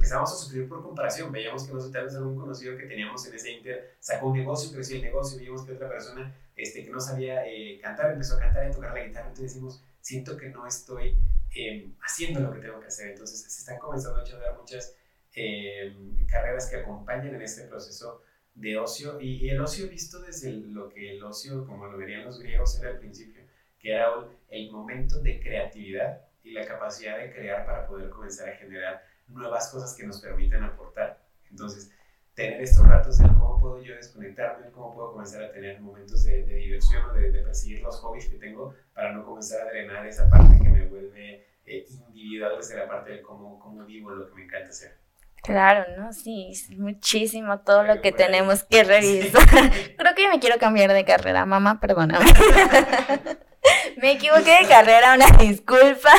C: empezamos a sufrir por comparación. Veíamos que nosotros algún conocido que teníamos en ese inter sacó un negocio, creció el negocio, veíamos que otra persona este, que no sabía eh, cantar empezó a cantar y tocar la guitarra. Entonces decimos, siento que no estoy eh, haciendo lo que tengo que hacer. Entonces se están comenzando a dar muchas eh, carreras que acompañan en este proceso de ocio y, el ocio visto desde lo que el ocio, como lo verían los griegos, era al principio, que era el momento de creatividad y la capacidad de crear para poder comenzar a generar nuevas cosas que nos permitan aportar. Entonces, tener estos ratos de cómo puedo yo desconectarme, cómo puedo comenzar a tener momentos de, diversión o de, perseguir los hobbies que tengo para no comenzar a drenar esa parte que me vuelve eh, individual desde la parte de cómo, cómo vivo lo que me encanta hacer.
B: Claro, ¿no? Sí, es muchísimo todo lo que tenemos que revisar. Creo que me quiero cambiar de carrera, mamá, perdóname. me equivoqué de carrera, una disculpa.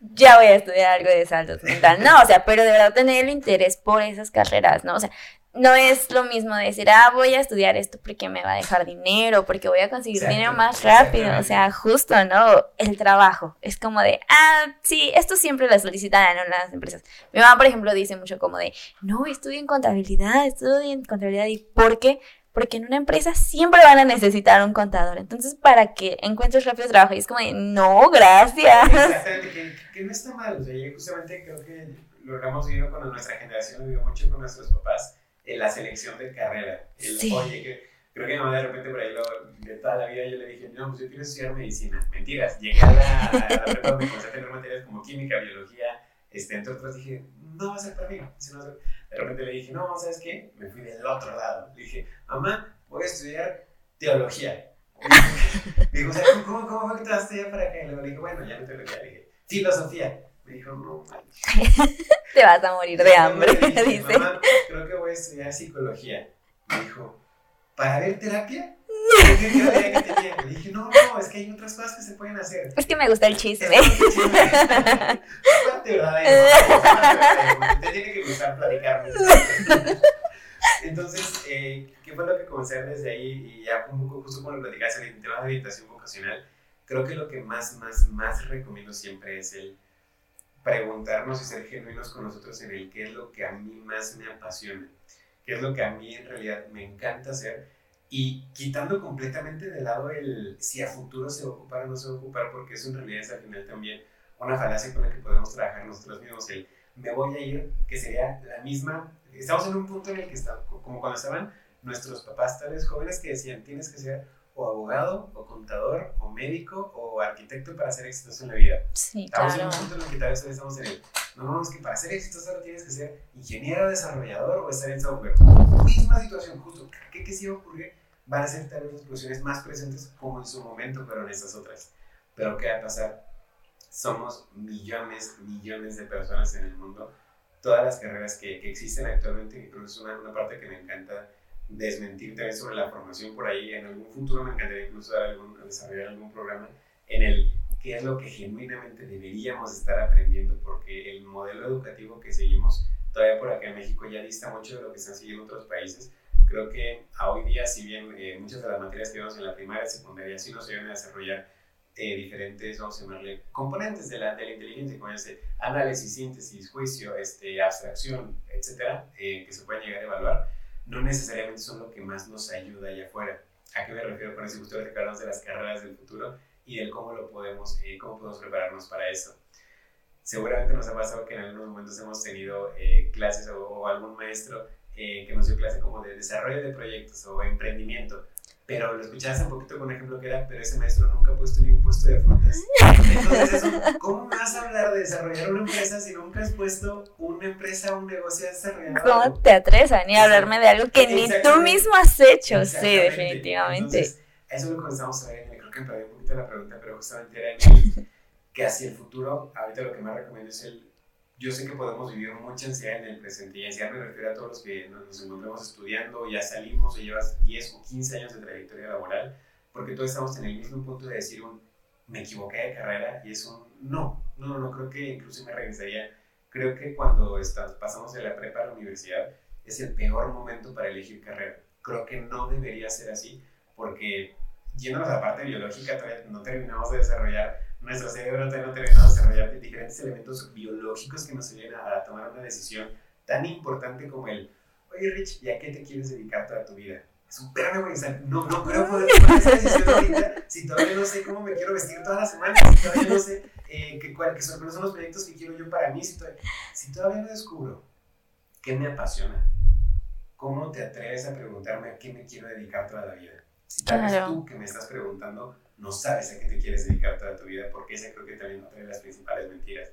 B: Ya voy a estudiar algo de salud mental. No, o sea, pero de verdad tener el interés por esas carreras, ¿no? O sea, no es lo mismo decir, ah, voy a estudiar esto porque me va a dejar dinero, porque voy a conseguir dinero más rápido. O sea, justo, ¿no? El trabajo. Es como de, ah, sí, esto siempre lo solicitan en las empresas. Mi mamá, por ejemplo, dice mucho como de, no, estudio en contabilidad, estudio en contabilidad. ¿Y por qué? Porque en una empresa siempre van a necesitar un contador. Entonces, para que encuentres rápido trabajo. Y es como de, no, gracias.
C: Exactamente, que, no está mal. O sea, justamente creo que lo hemos vivido cuando nuestra generación lo vivió mucho con nuestros papás en la selección de carrera. El, Oye, que, creo que mi mamá de repente por ahí lo, de toda la vida yo le dije, no, pues yo quiero estudiar medicina. Mentiras, llegué a la, a la prepa, me comencé a tener materias como química, biología, este, entre otras dije, no va a ser para mí. De repente le dije, no, ¿sabes qué? Me fui del otro lado. Le dije, mamá, voy a estudiar teología. Me dijo, ¿cómo, cómo fue que te vas a para acá? Y le dije, bueno, ya no teología. Le dije, filosofía. Me dijo, no,
B: Te vas a morir de hambre, dice.
C: Mamá, creo que voy a estudiar psicología. Me dijo, ¿para ver terapia? Le dije, no, no, es que hay otras cosas que se pueden hacer.
B: Es que me gusta el chisme.
C: Te tiene que gustar platicarme. Entonces, eh, ¿qué fue lo que comencé desde ahí? Y ya un poco, justo lo platicaste, el tema de orientación vocacional, creo que lo que más, más, más recomiendo siempre es el preguntarnos y ser genuinos con nosotros en el qué es lo que a mí más me apasiona, qué es lo que a mí en realidad me encanta hacer y quitando completamente de lado el si a futuro se va a ocupar o no se va a ocupar, porque eso en realidad es al final también una falacia con la que podemos trabajar nosotros mismos, el me voy a ir, que sería la misma, estamos en un punto en el que está, como cuando estaban nuestros papás tales jóvenes que decían, tienes que ser o abogado, o contador, o médico, o arquitecto para ser exitoso en la vida.
B: Sí, estamos
C: en un punto en el que tal vez estamos en el, no, no, es que para ser exitoso tienes que ser ingeniero, desarrollador o estar en software. Misma situación, justo, ¿qué, qué sí va a ocurrir? Van a ser tal vez profesiones más presentes como en su momento fueron estas otras. Pero ¿qué va a pasar? Somos millones, millones de personas en el mundo. Todas las carreras que, que existen actualmente, que creo que es una, una parte que me encanta desmentir también sobre la formación por ahí. En algún futuro me encantaría incluso algún, desarrollar algún programa en el qué es lo que genuinamente deberíamos estar aprendiendo, porque el modelo educativo que seguimos todavía por acá en México ya dista mucho de lo que están siguiendo otros países. Creo que a hoy día, si bien eh, muchas de las materias que vemos en la primaria y secundaria sí nos ayudan a desarrollar eh, diferentes, vamos a llamarle, componentes de la, de la inteligencia, como ese análisis, síntesis, juicio, este, abstracción, etcétera, eh, que se pueden llegar a evaluar, no necesariamente son lo que más nos ayuda allá afuera. ¿A qué me refiero con eso? Justo que hablamos de las carreras del futuro y del cómo lo podemos, eh, cómo podemos prepararnos para eso. Seguramente nos ha pasado que en algunos momentos hemos tenido eh, clases o, algún maestro eh, que nos dio clase como de desarrollo de proyectos o emprendimiento pero lo escuchaste un poquito con un ejemplo que era, pero ese maestro nunca ha puesto ni un puesto de frutas. Entonces, eso, ¿cómo vas a hablar de desarrollar una empresa si nunca has puesto una empresa, un negocio desarrollado?
B: ¿Cómo te atreves a ni hablarme de algo que ni tú mismo has hecho? Sí, definitivamente.
C: Entonces, eso es lo que comenzamos a ver, creo que perdí un poquito la pregunta, pero justamente era en el, que hacia el futuro, ahorita lo que más recomiendo es el yo sé que podemos vivir mucha ansiedad en el presente y ansiedad me refiero a todos los que nos encontramos estudiando, ya salimos o llevas 10 o 15 años de trayectoria laboral, porque todos estamos en el mismo punto de decir un me equivoqué de carrera y es un no, no, no, creo que incluso me regresaría. Creo que cuando estás, pasamos de la prepa a la universidad es el peor momento para elegir carrera. Creo que no debería ser así porque yéndonos a la parte biológica, no terminamos de desarrollar nuestro cerebro todavía no terminado de desarrollar diferentes elementos biológicos que nos ayuden a, tomar una decisión tan importante como el, oye Rich, ¿y a qué te quieres dedicar toda tu vida? Es un perro, güey, no, no creo poder tomar esa decisión ahorita si todavía no sé cómo me quiero vestir todas las semanas, si todavía no sé eh, qué cuál, son, los proyectos que quiero yo para mí, si todavía, si todavía no descubro qué me apasiona, ¿cómo te atreves a preguntarme a qué me quiero dedicar toda la vida? Si tal vez tú que me estás preguntando no sabes a qué te quieres dedicar toda tu vida, porque esa creo que también otra de las principales mentiras.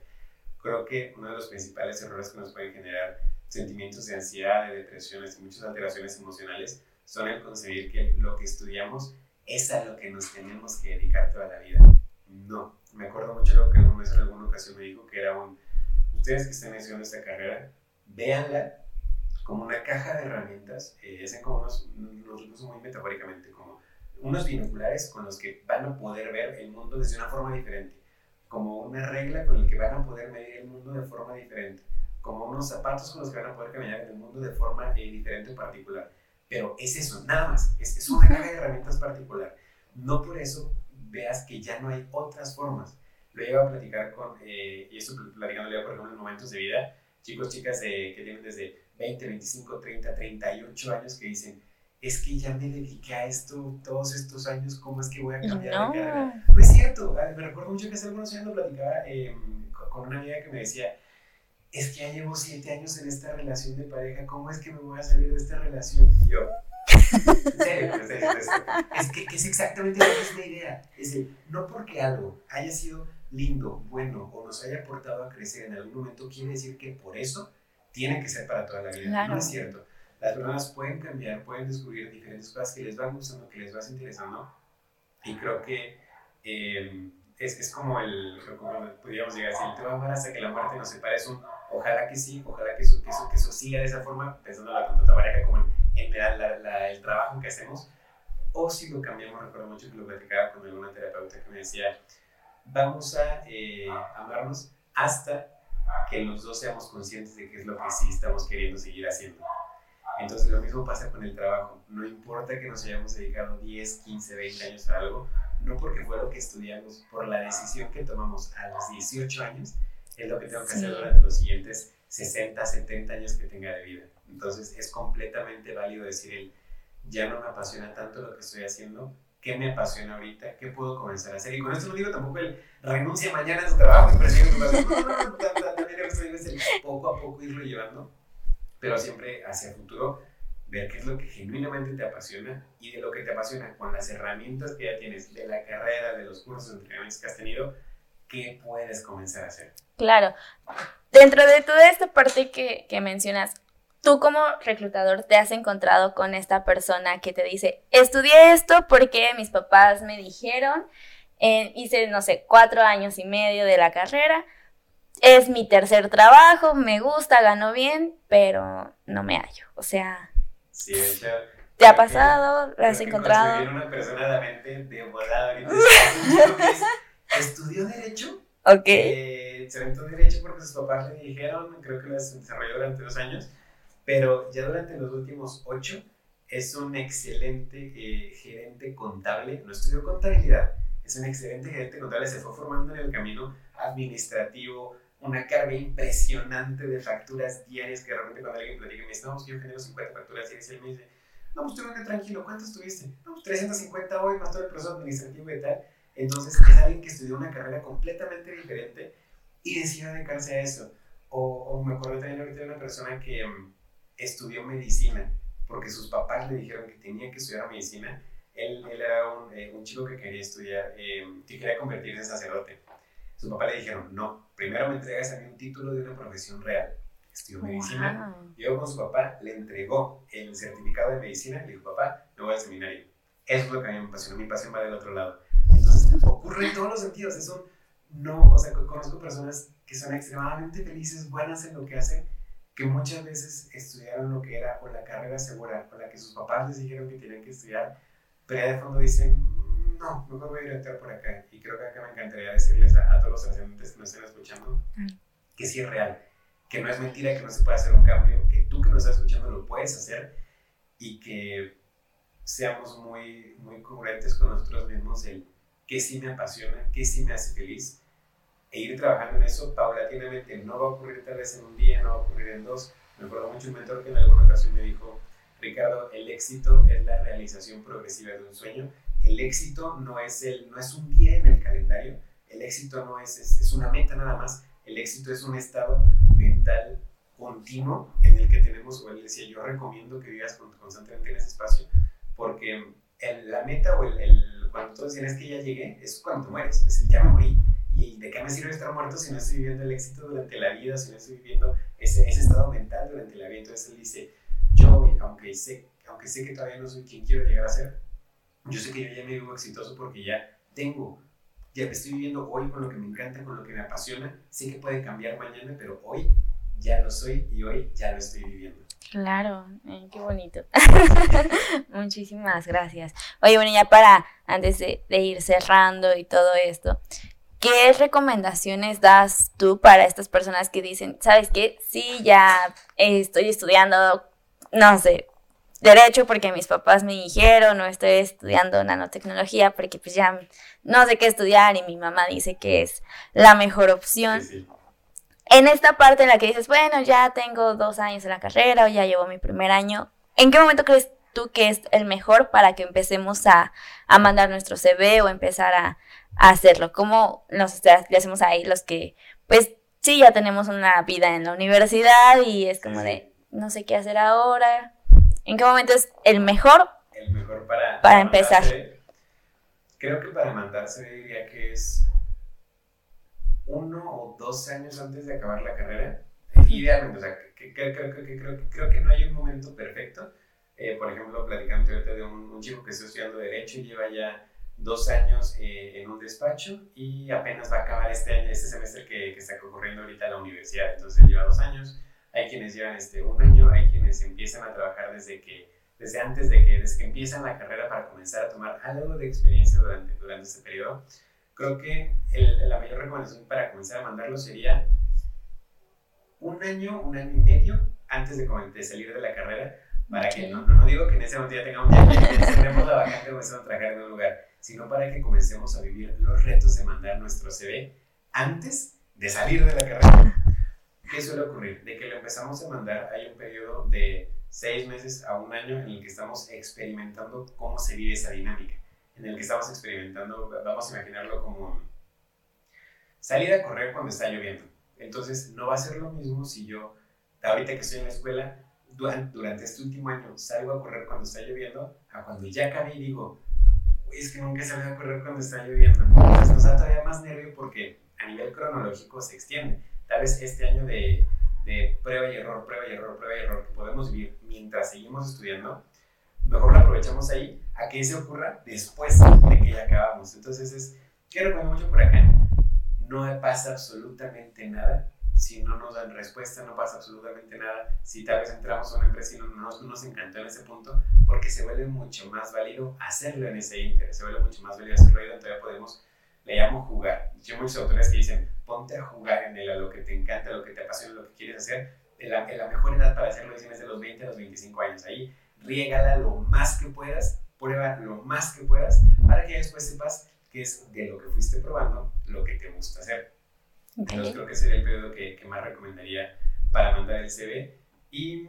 C: Creo que uno de los principales errores que nos pueden generar sentimientos de ansiedad, de depresiones y muchas alteraciones emocionales son el concebir que lo que estudiamos es a lo que nos tenemos que dedicar toda la vida. No, me acuerdo mucho de lo que algún maestro en alguna ocasión me dijo, que era un, ustedes que están estudiando esta carrera, véanla como una caja de herramientas, eh, es como nos muy metafóricamente, como unos binoculares con los que van a poder ver el mundo desde una forma diferente, como una regla con la que van a poder medir el mundo de forma diferente, como unos zapatos con los que van a poder caminar en el mundo de forma eh, diferente o particular. Pero es eso, nada más, es, es una caja de herramientas particular. No por eso veas que ya no hay otras formas. Lo llevo a platicar con, eh, y esto platicándole por ejemplo en momentos de vida, chicos, chicas que tienen desde 20, 25, 30, 38 años que dicen, es que ya me dediqué a esto todos estos años, ¿cómo es que voy a cambiar de carrera? No es cierto, ah, me recuerdo mucho que hace algunos años platicaba em, con una amiga que me decía, es que ya llevo 7 años en esta relación de pareja, ¿cómo es que me voy a salir de esta relación? Y yo, en serio, es, que, es exactamente la misma idea, es decir, no porque algo haya sido lindo, bueno o nos haya aportado a crecer en algún momento, quiere decir que por eso tiene que ser para toda la vida. No es cierto. Las personas pueden cambiar, pueden descubrir diferentes cosas que les van gustando, que les van interesando. Y creo que eh, es, es, como el, como podríamos llegar a decir, te va a amar hasta que la muerte nos separe. Es un, ojalá que sí, ojalá que eso, que eso, que eso siga de esa forma, pensando en la tu pareja como en, el trabajo que hacemos. O si lo cambiamos, recuerdo mucho que lo platicaba con alguna terapeuta que me decía, vamos a eh, amarnos hasta que los dos seamos conscientes de qué es lo que sí estamos queriendo seguir haciendo. Entonces lo mismo pasa con el trabajo. No importa que nos hayamos dedicado 10, 15, 20 años a algo, no porque fue lo que estudiamos, por la decisión que tomamos a los 18 años, es lo que tengo que hacer durante los siguientes 60, 70 años que tenga de vida. Entonces es completamente válido decir el, ya no me apasiona tanto lo que estoy haciendo, qué me apasiona ahorita, qué puedo comenzar a hacer. Y con esto no digo tampoco el renuncia mañana a su trabajo y tu pasión. No, no, no, también es el poco a poco irlo llevando, pero siempre hacia futuro, ver qué es lo que genuinamente te apasiona y de lo que te apasiona con las herramientas que ya tienes de la carrera, de los cursos, de entrenamientos que has tenido, qué puedes comenzar a hacer.
B: Claro. Dentro de toda esta parte que, que mencionas, tú como reclutador te has encontrado con esta persona que te dice, estudié esto porque mis papás me dijeron, eh, hice, no sé, cuatro años y medio de la carrera, es mi tercer trabajo, me gusta, gano bien, pero no me hallo. O sea,
C: sí, hecho,
B: ¿te ha pasado? ¿Lo has encontrado?
C: una persona de mente de volada estudió Derecho.
B: Ok.
C: Eh, se aventó Derecho porque sus papás le dijeron, creo que lo desarrolló durante dos años pero ya durante los últimos ocho es un excelente eh, gerente contable, no estudió contabilidad, es un excelente gerente contable, se fue formando en el camino administrativo, una carga impresionante de facturas diarias que realmente cuando alguien platica me dice, no, pues yo genero 50 facturas diarias, y él me dice, no, pues tú venga tranquilo, ¿cuántas tuviste? No, pues 350 hoy, más todo el proceso administrativo y tal. Entonces es alguien que estudió una carrera completamente diferente y decidió dedicarse a eso. O, o me acuerdo también ahorita de una persona que mm, estudió medicina porque sus papás le dijeron que tenía que estudiar medicina. Él, él era un, eh, un, chico que quería estudiar, eh, que quería convertirse en sacerdote. Sus papás le dijeron, no, primero me entregas a mí un título de una profesión real. Estudió medicina. Y luego con su papá le entregó el certificado de medicina y le dijo, papá, me voy al seminario. Eso es lo que a mí me apasiona, mi pasión va del otro lado. Entonces, ocurre en todos los sentidos. Eso no, o sea, conozco personas que son extremadamente felices, buenas en lo que hacen, que muchas veces estudiaron lo que era o la carrera segura o la que sus papás les dijeron que tenían que estudiar, pero de fondo dicen, no, mejor voy a ir por acá. Y creo que acá me encantaría decirles a, todos los asistentes que nos estén escuchando que sí es real, que no es mentira que no se puede hacer un cambio, que tú que nos estás escuchando lo puedes hacer y que seamos muy, muy congruentes con nosotros mismos el qué sí me apasiona, qué sí me hace feliz e ir trabajando en eso paulatinamente. No va a ocurrir tal vez en un día, no va a ocurrir en dos. Me acuerdo mucho un mentor que en alguna ocasión me dijo, Ricardo, el éxito es la realización progresiva de un sueño. El éxito no es, el, no es un día en el calendario, el éxito no es, es, una meta nada más, el éxito es un estado mental continuo en el que tenemos, o él decía, yo recomiendo que vivas constantemente en ese espacio, porque la meta o el, cuando todos dicen es que ya llegué, es cuando mueres, es el ya me morí. ¿Y de qué me sirve estar muerto si no estoy viviendo el éxito durante la vida, si no estoy viviendo ese, ese estado mental durante la vida? Entonces él dice, yo, aunque sé, aunque sé que todavía no soy quien quiero llegar a ser, yo sé que yo ya me vivo exitoso porque ya tengo, ya estoy viviendo hoy con lo que me encanta, con lo que me apasiona. Sé que puede cambiar mañana, pero hoy ya lo soy y hoy ya lo estoy viviendo.
B: Claro, qué bonito. Muchísimas gracias. Oye, bueno, ya para, antes de, ir cerrando y todo esto, ¿qué recomendaciones das tú para estas personas que dicen, sabes qué, sí, ya estoy estudiando, no sé, derecho porque mis papás me dijeron, no estoy estudiando nanotecnología porque pues ya no sé qué estudiar y mi mamá dice que es la mejor opción en esta parte en la que dices, bueno, ya tengo dos años en la carrera o ya llevo mi primer año, ¿en qué momento crees tú que es el mejor para que empecemos a, mandar nuestro CV o empezar a, hacerlo? ¿Cómo nos le hacemos ahí los que, pues sí, ya tenemos una vida en la universidad y es como de, no sé qué hacer ahora? ¿En qué momento es el mejor?
C: El mejor para,
B: para empezar.
C: Creo que para mandarse diría que es uno o dos años antes de acabar la carrera. Idealmente, o sea, que, creo, que no hay un momento perfecto. Eh, por ejemplo, platicando ahorita de un, chico que está estudiando Derecho y lleva ya dos años eh, en un despacho y apenas va a acabar este año, este semestre que, que está ocurriendo ahorita en la universidad. Entonces lleva dos años. Hay quienes llevan este, un año, hay quienes empiezan a trabajar desde que desde antes de que, desde que empiezan la carrera para comenzar a tomar algo de experiencia durante, durante este periodo creo que la mayor recomendación para comenzar a mandarlo sería un año, un año y medio antes de, salir de la carrera, para que no, no, digo que en ese momento ya tengamos, ya, tenemos la vacante comencemos a trabajar en un lugar, sino para que comencemos a vivir los retos de mandar nuestro CV antes de salir de la carrera. ¿Qué suele ocurrir? De que lo empezamos a mandar, hay un periodo de seis meses a un año en el que estamos experimentando cómo se vive esa dinámica en el que estamos experimentando, vamos a imaginarlo como salir a correr cuando está lloviendo. Entonces, no va a ser lo mismo si yo, ahorita que estoy en la escuela, durante, este último año salgo a correr cuando está lloviendo, a cuando ya acabé y digo, es que nunca salgo a correr cuando está lloviendo. Entonces nos da todavía más nervio porque a nivel cronológico se extiende. Tal vez este año de, de prueba y error, prueba y error, prueba y error que podemos vivir mientras seguimos estudiando, mejor lo aprovechamos ahí a que se ocurra después de que ya acabamos. Entonces es, que recomiendo mucho por acá, no pasa absolutamente nada si no nos dan respuesta, no pasa absolutamente nada si tal vez entramos a una empresa y no, nos encantó en ese punto, porque se vuelve mucho más válido hacerlo en ese inter, se vuelve mucho más válido hacerlo y todavía podemos, le llamo jugar. Hay muchos autores que dicen, ponte a jugar en él, a lo que te encanta, a lo que te apasiona, lo que quieres hacer. La, la mejor edad para hacerlo, dicen, es de los 20 a los 25 años. Ahí riégala lo más que puedas, prueba lo más que puedas, para que después sepas qué es de lo que fuiste probando lo que te gusta hacer. Entonces creo que sería el periodo que, que, más recomendaría para mandar el CV y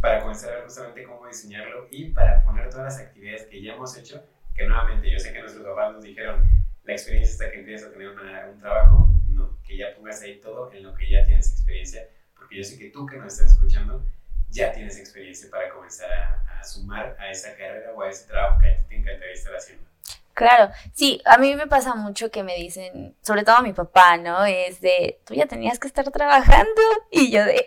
C: para comenzar a ver justamente cómo diseñarlo y para poner todas las actividades que ya hemos hecho, que nuevamente yo sé que nuestros papás nos dijeron la experiencia hasta que empiezas a tener un trabajo, no, que ya pongas ahí todo en lo que ya tienes experiencia, porque yo sé que tú que nos estás escuchando ya tienes experiencia para comenzar a, sumar a esa carrera o a ese trabajo que a ti te encantaría estar haciendo.
B: Claro, sí, a mí me pasa mucho que me dicen, sobre todo a mi papá, ¿no? Es de, tú ya tenías que estar trabajando y yo de,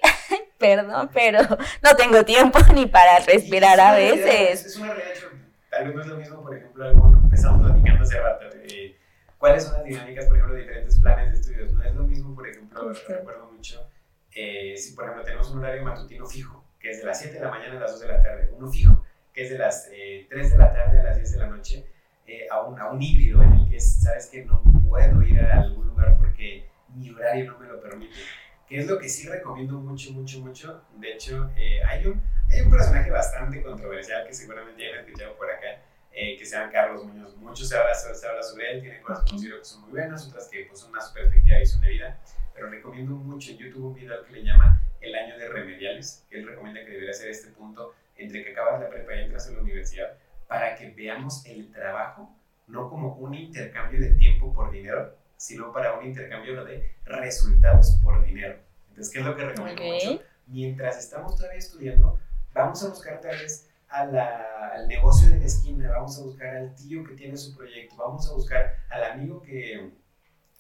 B: perdón, pero no tengo tiempo ni para respirar a veces.
C: Es una realidad, tal vez no es lo mismo, por ejemplo, algo, empezamos platicando hace rato, de, cuáles son las dinámicas, por ejemplo, de diferentes planes de estudios. No es lo mismo, por ejemplo, recuerdo mucho, eh, si por ejemplo tenemos un horario matutino fijo, que es de las 7 de la mañana a las 2 de la tarde, uno fijo, que es de las 3 eh, de la tarde a las 10 de la noche, eh, a, un, a, un, híbrido en el que sabes que no puedo ir a algún lugar porque mi horario no me lo permite. Que es lo que sí recomiendo mucho, mucho, mucho. De hecho, eh, hay, un, hay un personaje bastante controversial que seguramente ya han escuchado por acá, que se llama Carlos Muñoz. Mucho se habla, se habla sobre él, tiene cosas que considero que son muy buenas, otras que pues, son más perspectiva y visión de vida. Pero recomiendo mucho en YouTube un video que le llama el año de remediales, que él recomienda que debería ser este punto entre que acabas la prepa y entras a la universidad, para que veamos el trabajo no como un intercambio de tiempo por dinero, sino para un intercambio de resultados por dinero. Entonces, ¿qué es lo que recomiendo mucho? mientras estamos todavía estudiando, vamos a buscar tal vez al negocio de la esquina, vamos a buscar al tío que tiene su proyecto, vamos a buscar al amigo que,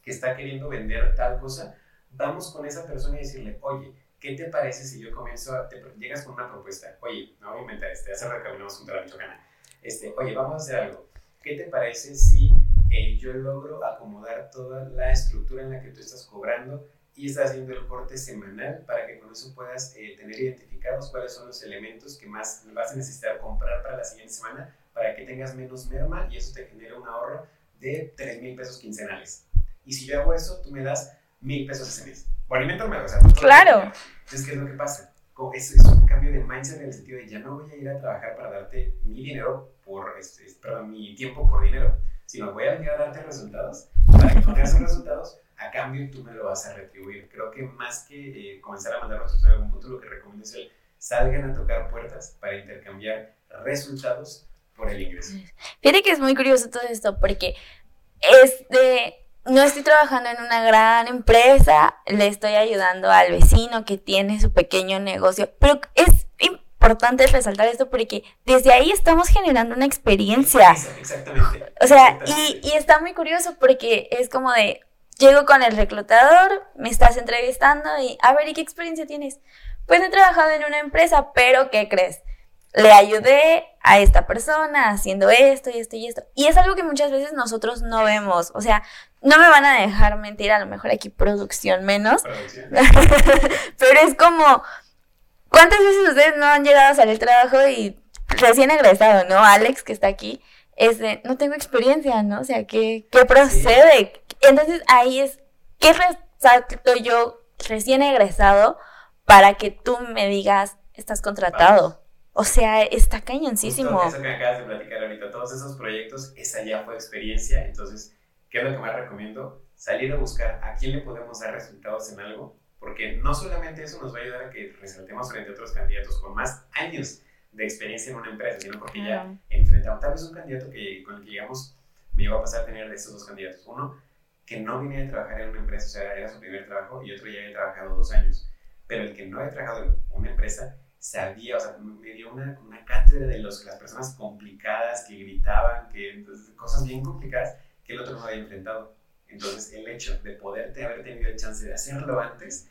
C: que está queriendo vender tal cosa, vamos con esa persona y decirle, oye, ¿qué te parece si yo comienzo, a, te llegas con una propuesta? Oye, no voy a inventar este, hace rato caminamos junto a la. Este, oye, vamos a hacer algo. ¿Qué te parece si eh, yo logro acomodar toda la estructura en la que tú estás cobrando y estás haciendo el corte semanal para que con eso puedas eh, tener identificados cuáles son los elementos que más vas a necesitar comprar para la siguiente semana para que tengas menos merma y eso te genere un ahorro de 3 mil pesos quincenales. Y si yo hago eso, tú me das mil pesos ese mes. Por alimento me o sea,
B: Claro.
C: Entonces, ¿qué es lo que pasa? Es, es, un cambio de mindset en el sentido de ya no voy a ir a trabajar para darte mi dinero por, este, perdón, mi tiempo por dinero, sino voy a venir a darte resultados para que con esos resultados a cambio tú me lo vas a retribuir. Creo que más que eh, comenzar a mandar otros en algún punto, lo que recomiendo es el salgan a tocar puertas para intercambiar resultados por el ingreso.
B: Fíjate que es muy curioso todo esto porque este no estoy trabajando en una gran empresa, le estoy ayudando al vecino que tiene su pequeño negocio, pero es importante resaltar esto porque desde ahí estamos generando una experiencia.
C: Exactamente.
B: O sea, Y, y está muy curioso porque es como de, llego con el reclutador, me estás entrevistando y, a ver, ¿y qué experiencia tienes? Pues he trabajado en una empresa, pero ¿qué crees? le ayudé a esta persona haciendo esto y esto y esto. Y es algo que muchas veces nosotros no vemos. O sea, no me van a dejar mentir, a lo mejor aquí producción menos. Pero es como, ¿cuántas veces ustedes no han llegado a salir trabajo y recién egresado, ¿no? Alex, que está aquí, es de, no tengo experiencia, ¿no? O sea, ¿qué, qué procede? Entonces ahí es, ¿qué resalto yo recién egresado para que tú me digas, estás contratado? O sea, está cañoncísimo.
C: Justo eso que me acabas de platicar ahorita, todos esos proyectos, esa ya fue experiencia. Entonces, ¿qué es lo que más recomiendo? Salir a buscar a quién le podemos dar resultados en algo, porque no solamente eso nos va a ayudar a que resaltemos frente a otros candidatos con más años de experiencia en una empresa, sino porque ya enfrentamos tal vez un candidato que, con el que llegamos, me iba a pasar a tener de estos dos candidatos. Uno, que no venía a trabajar en una empresa, o sea, era su primer trabajo, y otro ya había trabajado dos años. Pero el que no había trabajado en una empresa sabía, o sea, me dio una, una cátedra de las personas complicadas que gritaban, que cosas bien complicadas que el otro no había enfrentado. Entonces, el hecho de poderte haber tenido el chance de hacerlo antes,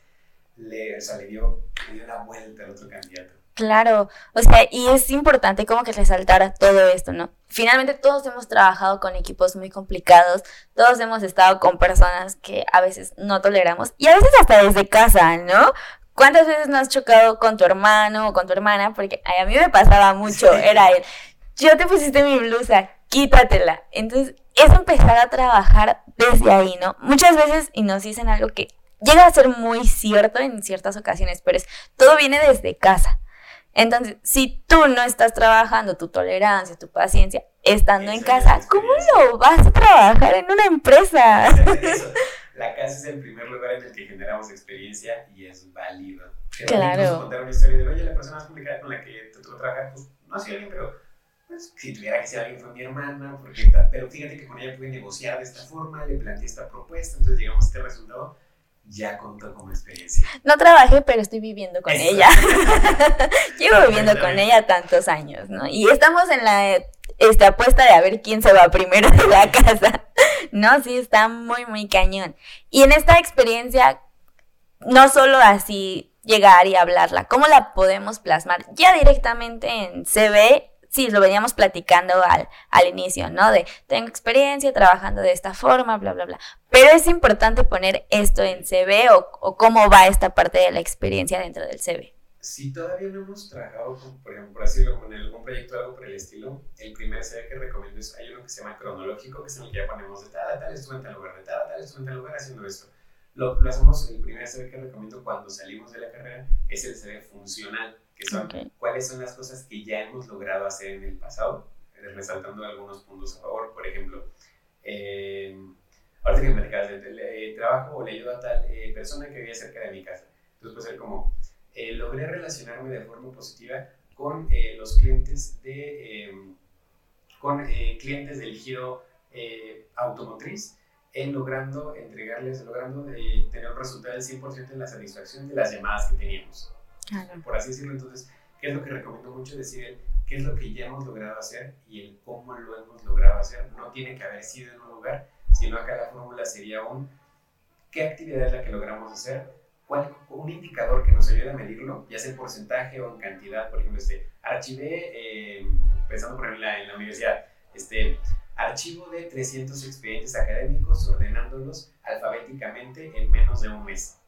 C: le, o le, dio, le dio la vuelta al otro candidato.
B: Claro, o sea, y es importante como que resaltar todo esto, ¿no? Finalmente todos hemos trabajado con equipos muy complicados, todos hemos estado con personas que a veces no toleramos y a veces hasta desde casa, ¿no? ¿Cuántas veces no has chocado con tu hermano o con tu hermana? Porque a mí me pasaba mucho, era él, yo te pusiste mi blusa, quítatela. Entonces, es empezar a trabajar desde ahí, ¿no? Muchas veces, y nos dicen algo que llega a ser muy cierto en ciertas ocasiones, pero es, todo viene desde casa. Entonces, si tú no estás trabajando tu tolerancia, tu paciencia, estando en casa, ¿cómo lo vas a trabajar en una empresa?
C: la casa es el primer lugar en el que generamos experiencia y es válido.
B: claro.
C: contar una historia de, oye, la persona más complicada con la que te tuvo que trabajar, pues no ha sido alguien, pero pues, si tuviera que ser alguien fue mi hermana, porque, pero fíjate que con ella pude negociar de esta forma, le planteé esta propuesta, entonces llegamos a este resultado ya contó como experiencia.
B: No trabajé, pero estoy viviendo con ella. Llevo viviendo con ella tantos años, ¿no? Y estamos en la este, apuesta de a ver quién se va primero de la casa. No, sí, está muy, muy cañón. Y en esta experiencia, no solo así llegar y hablarla, ¿cómo la podemos plasmar? Ya directamente en CV sí, lo veníamos platicando al, al inicio, ¿no? De tengo experiencia trabajando de esta forma, bla, bla, bla. Pero es importante poner esto en CV o, o cómo va esta parte de la experiencia dentro del CV.
C: Si todavía no hemos trabajado, por ejemplo, decirlo, con algún proyecto o algo por el estilo, el primer CV que recomiendo es, hay uno que se llama cronológico, que es en el que ya ponemos de tal tal estuve en tal lugar, de tal tal estuve en tal lugar haciendo esto. Lo, lo hacemos, el primer CV que recomiendo cuando salimos de la carrera es el CV funcional son cuáles son las cosas que ya hemos logrado hacer en el pasado, eh, resaltando algunos puntos a favor. Por ejemplo, eh, ahorita que me platicabas del eh, trabajo o le ayudo a tal eh, persona que vive cerca de mi casa. Entonces puede ser como, logré relacionarme de forma positiva con los clientes de, em, con clientes del giro automotriz en logrando entregarles, logrando tener un resultado del 100% en la satisfacción de las llamadas que teníamos. Por así decirlo. Entonces, ¿qué es lo que recomiendo mucho? Decir qué es lo que ya hemos logrado hacer y el cómo lo hemos logrado hacer. No tiene que haber sido en un lugar, sino acá la fórmula sería un qué actividad es la que logramos hacer, cuál, un indicador que nos ayude a medirlo, ya sea en porcentaje o en cantidad. Por ejemplo, este, archivé, eh, pensando por ejemplo en la, universidad, este, archivo de 300 expedientes académicos ordenándolos alfabéticamente en menos de un mes.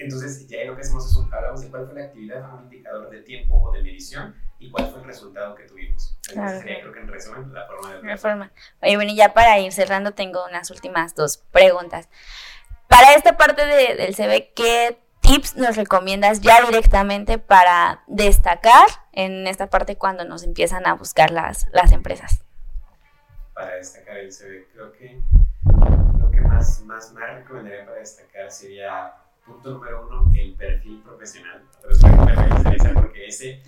C: Entonces, ya lo que hacemos es un, hablamos de cuál fue la actividad, un indicador de tiempo o de medición y cuál fue el resultado que tuvimos. Entonces, sería, creo que en resumen, la forma de. La forma.
B: Oye, bueno, y ya para ir cerrando, tengo unas últimas dos preguntas. Para esta parte de, del CV, ¿qué tips nos recomiendas ya directamente para destacar en esta parte cuando nos empiezan a buscar las, las empresas?
C: Para destacar el CV, creo que lo que más, más, más recomendaría para destacar sería punto número uno, el perfil profesional. Porque ese,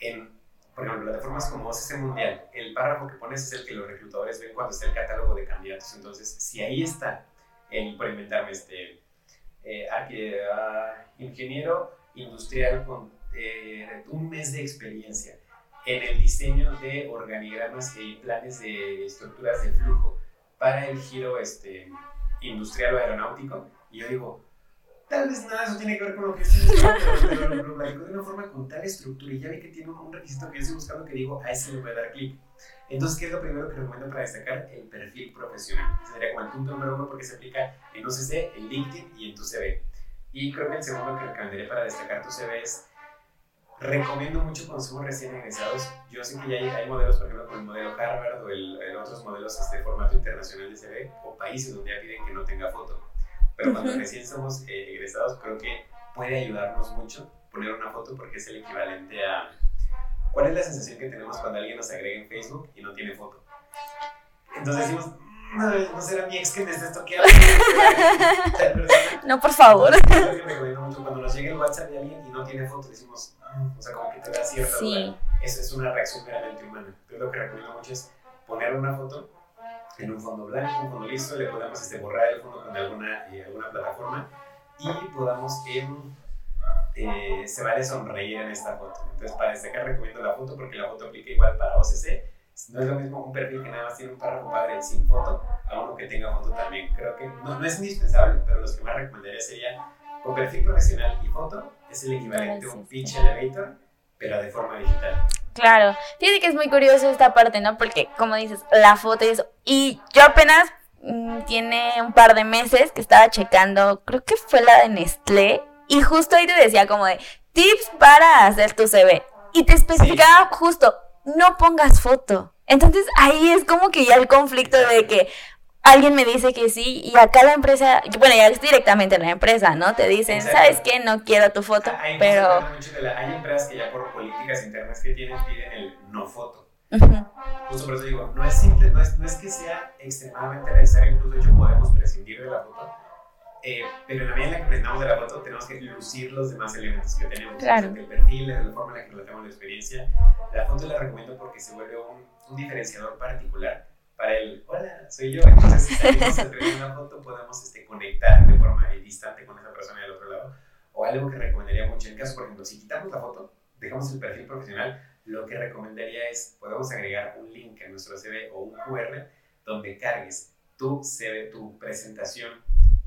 C: en, por ejemplo, plataformas como OCC Mundial, el párrafo que pones es el que los reclutadores ven cuando está el catálogo de candidatos. Entonces, si ahí está, el, por inventarme, este, eh, ah, ingeniero industrial con eh, un mes de experiencia en el diseño de organigramas y planes de estructuras de flujo para el giro este, industrial o aeronáutico. Y yo digo, Tal vez nada, eso tiene que ver con lo que estoy buscando, pero, lo, platico de una forma con tal estructura y ya vi que tiene un, requisito que yo estoy buscando que digo, a ese le voy a dar clic. Entonces, ¿qué es lo primero que recomiendo para destacar? El perfil profesional. sería como el punto número uno porque se aplica en OCC, en LinkedIn y en tu CV. Y creo que el segundo que recomendaría para destacar tu CV es recomiendo mucho somos recién egresados. Yo sé que ya hay, hay, modelos, por ejemplo, como el modelo Harvard o el, otros modelos este formato internacional de CV o países donde ya piden que no tenga foto pero cuando recién somos eh, egresados creo que puede ayudarnos mucho poner una foto porque es el equivalente a... ¿Cuál es la sensación que tenemos cuando alguien nos agrega en Facebook y no tiene foto? Entonces decimos, no, no será mi ex que me esté estoqueando.
B: no, por favor.
C: Cuando nos llega el WhatsApp de alguien y no tiene foto, decimos, mm", o sea, como que te da cierta sí. Eso es una reacción meramente humana. Entonces lo que recomiendo mucho es poner una foto en un fondo blanco, un fondo listo, le podamos este, borrar el fondo con alguna, eh, alguna plataforma y podamos, eh, se vale sonreír en esta foto. Entonces, para destacar, recomiendo la foto porque la foto aplica igual para OCC. No es lo mismo un perfil que nada más tiene un párrafo padre sin foto a uno que tenga foto también. Creo que no, no es indispensable, pero los que más recomendaría sería con perfil profesional y foto, es el equivalente a un pitch elevator, pero de forma digital.
B: Claro, fíjate que es muy curioso esta parte, ¿no? Porque como dices, la foto y eso. Y yo apenas mm, tiene un par de meses que estaba checando, creo que fue la de Nestlé, y justo ahí te decía como de tips para hacer tu CV. Y te especificaba justo, no pongas foto. Entonces ahí es como que ya el conflicto de que, alguien me dice que sí y acá la empresa, bueno, ya es directamente la empresa, ¿no? Te dicen, ¿sabes qué? No quiero tu foto,
C: hay
B: pero...
C: hay empresas que ya por políticas internas que tienen piden el no foto. Justo por eso digo, no es simple, no es, no es que sea extremadamente necesario, incluso de hecho podemos prescindir de la foto, eh, pero en la medida en la que presentamos de la foto tenemos que lucir los demás elementos que tenemos.
B: Claro.
C: El perfil, la forma en la que relatamos la experiencia. La foto la recomiendo porque se vuelve un, un diferenciador particular para el hola, soy yo. Entonces, si salimos a una foto, podemos este, conectar de forma distante con esa persona del otro lado. O algo que recomendaría mucho, en caso, por ejemplo, si quitamos la foto, dejamos el perfil profesional, lo que recomendaría es, podemos agregar un link a nuestro CV o un QR donde cargues tu CV, tu presentación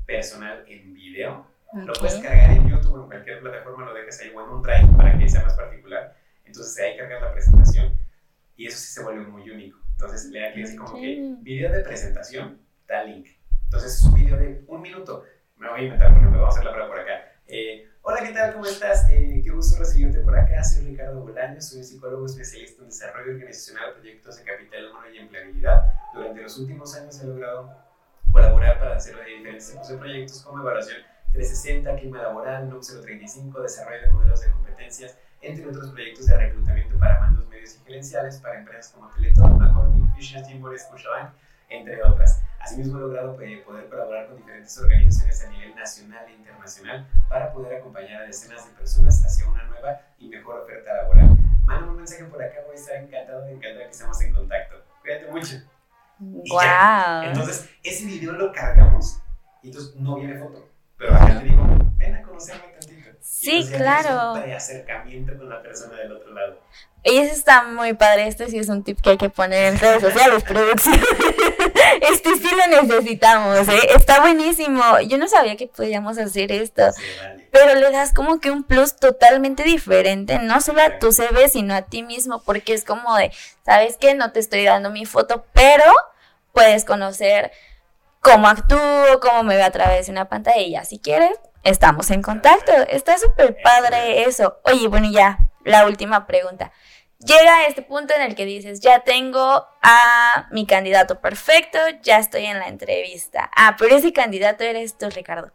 C: personal en video. Lo puedes cargar en YouTube en cualquier plataforma, lo dejas ahí o en un drive para que sea más particular. Entonces ahí cargas la presentación y eso sí se vuelve muy único. Entonces le da clic así como que video de presentación, da link. Entonces es un video de un minuto. Me voy a inventar, por ejemplo, vamos a hacer la prueba por acá. Eh, hola, ¿qué tal? ¿Cómo estás? Eh, qué gusto recibirte por acá. Soy Ricardo Bolaños, soy un psicólogo especialista en desarrollo organizacional, proyectos de capital humano y empleabilidad. Durante los últimos años he logrado colaborar para hacer diferentes tipos de proyectos como evaluación 360, clima laboral, NUC 035, desarrollo de modelos de competencias, entre otros proyectos de reclutamiento para mandos medios y gerenciales para empresas como Teletón, McCormick, Fisher, Timbor, Scotiabank, entre otras. Asimismo, he logrado eh, poder colaborar con diferentes organizaciones a nivel nacional e internacional para poder acompañar a decenas de personas hacia una nueva y mejor oferta laboral. Manda un mensaje por acá, voy a estar encantado, encantado que estemos en contacto. Cuídate mucho.
B: Wow.
C: Entonces, ese video lo cargamos y entonces no viene foto. Pero acá te digo, ven a conocerme tantito.
B: Sí, claro.
C: De acercamiento con la persona del otro lado.
B: Y eso está muy padre. Este sí es un tip que hay que poner en redes sociales, producción. Este sí lo necesitamos, ¿eh? Está buenísimo. Yo no sabía que podíamos hacer esto. Pero le das como que un plus totalmente diferente, no solo a tu CV, sino a ti mismo, porque es como de, ¿sabes qué? No te estoy dando mi foto, pero puedes conocer cómo actúo, cómo me veo a través de una pantalla si quieres, estamos en contacto. Está súper padre eso. Oye, bueno, ya, la última pregunta llega a este punto en el que dices, ya tengo a mi candidato perfecto, ya estoy en la entrevista. Ah, pero ese candidato eres tú, Ricardo.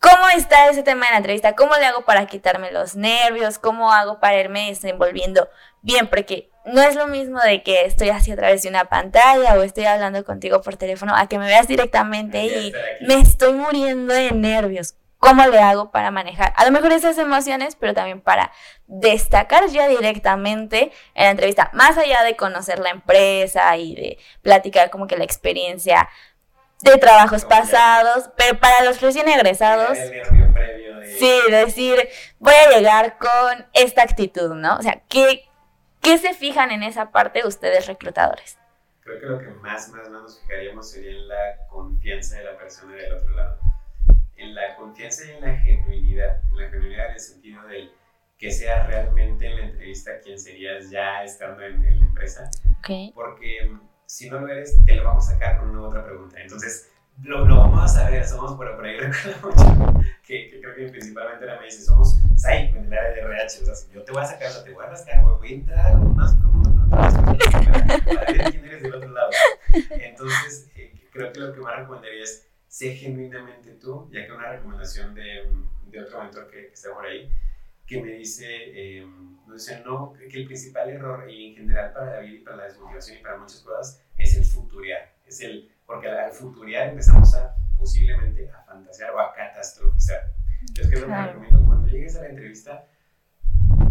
B: ¿Cómo está ese tema en la entrevista? ¿Cómo le hago para quitarme los nervios? ¿Cómo hago para irme desenvolviendo bien? Porque no es lo mismo de que estoy así a través de una pantalla o estoy hablando contigo por teléfono a que me veas directamente y me estoy muriendo de nervios. ¿Cómo le hago para manejar? A lo mejor esas emociones, pero también para destacar ya directamente en la entrevista, más allá de conocer la empresa y de platicar como que la experiencia de trabajos pasados, pero para los recién egresados, sí, decir, voy a llegar con esta actitud, ¿no? O sea, ¿qué, ¿qué se fijan en esa parte ustedes reclutadores?
C: Creo que lo que más, más, más nos fijaríamos sería en la confianza de la persona del otro lado en la confianza y en la genuinidad, en la genuinidad en el sentido del que sea realmente en la entrevista quien serías ya estando en, la empresa. Porque mm, si no lo eres, te lo vamos a sacar con una otra pregunta. Entonces, lo, lo vamos a saber, somos por, por ahí mucho, que, que, creo que principalmente era me dice, somos psycho en el área de RH, o sea, si yo te voy a sacar, o sea, te voy a rascar, voy a entrar más profundo para ver quién eres del otro lado. Entonces, eh, creo que lo que más recomendaría es sé genuinamente tú, ya que una recomendación de, de otro mentor que, está por ahí, que me dice, eh, dice, no, que el principal error, y en general para la vida y para la desmotivación y para muchas cosas, es el futuriar. Es el, porque al, futuriar empezamos a posiblemente a fantasear o a catastrofizar. Entonces, ¿qué es lo que recomiendo? Cuando llegues a la entrevista,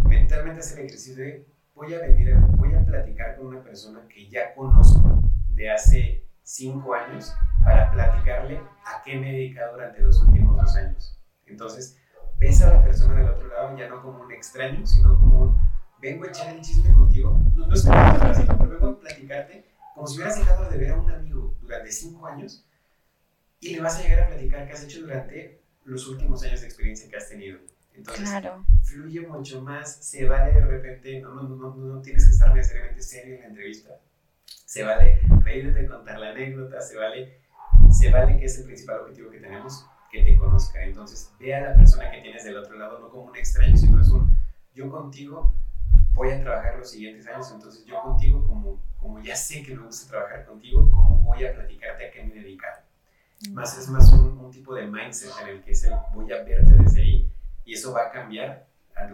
C: mentalmente hacer el ejercicio de, voy a venir, voy a platicar con una persona que ya conozco de hace cinco años para platicarle a qué me he dedicado durante los últimos dos años. Entonces, ves a la persona del otro lado ya no como un extraño, sino como un, vengo a echar el chisme contigo. No, no es como así, pero vengo a platicarte como si hubieras dejado de ver a un amigo durante cinco años y le vas a llegar a platicar qué has hecho durante los últimos años de experiencia que has tenido. Entonces, fluye mucho más, se vale de repente, no, no, no, no, tienes que estar necesariamente serio en la entrevista, se vale reírte, contar la anécdota, se vale se vale que es el principal objetivo que tenemos, que te conozca. Entonces, ve a la persona que tienes del otro lado no como un extraño, sino es un yo contigo voy a trabajar los siguientes años, entonces yo contigo, como, como ya sé que me gusta trabajar contigo, ¿cómo voy a platicarte a qué me he dedicado? Más es más un, un, tipo de mindset en el que es el voy a verte desde ahí y eso va a cambiar,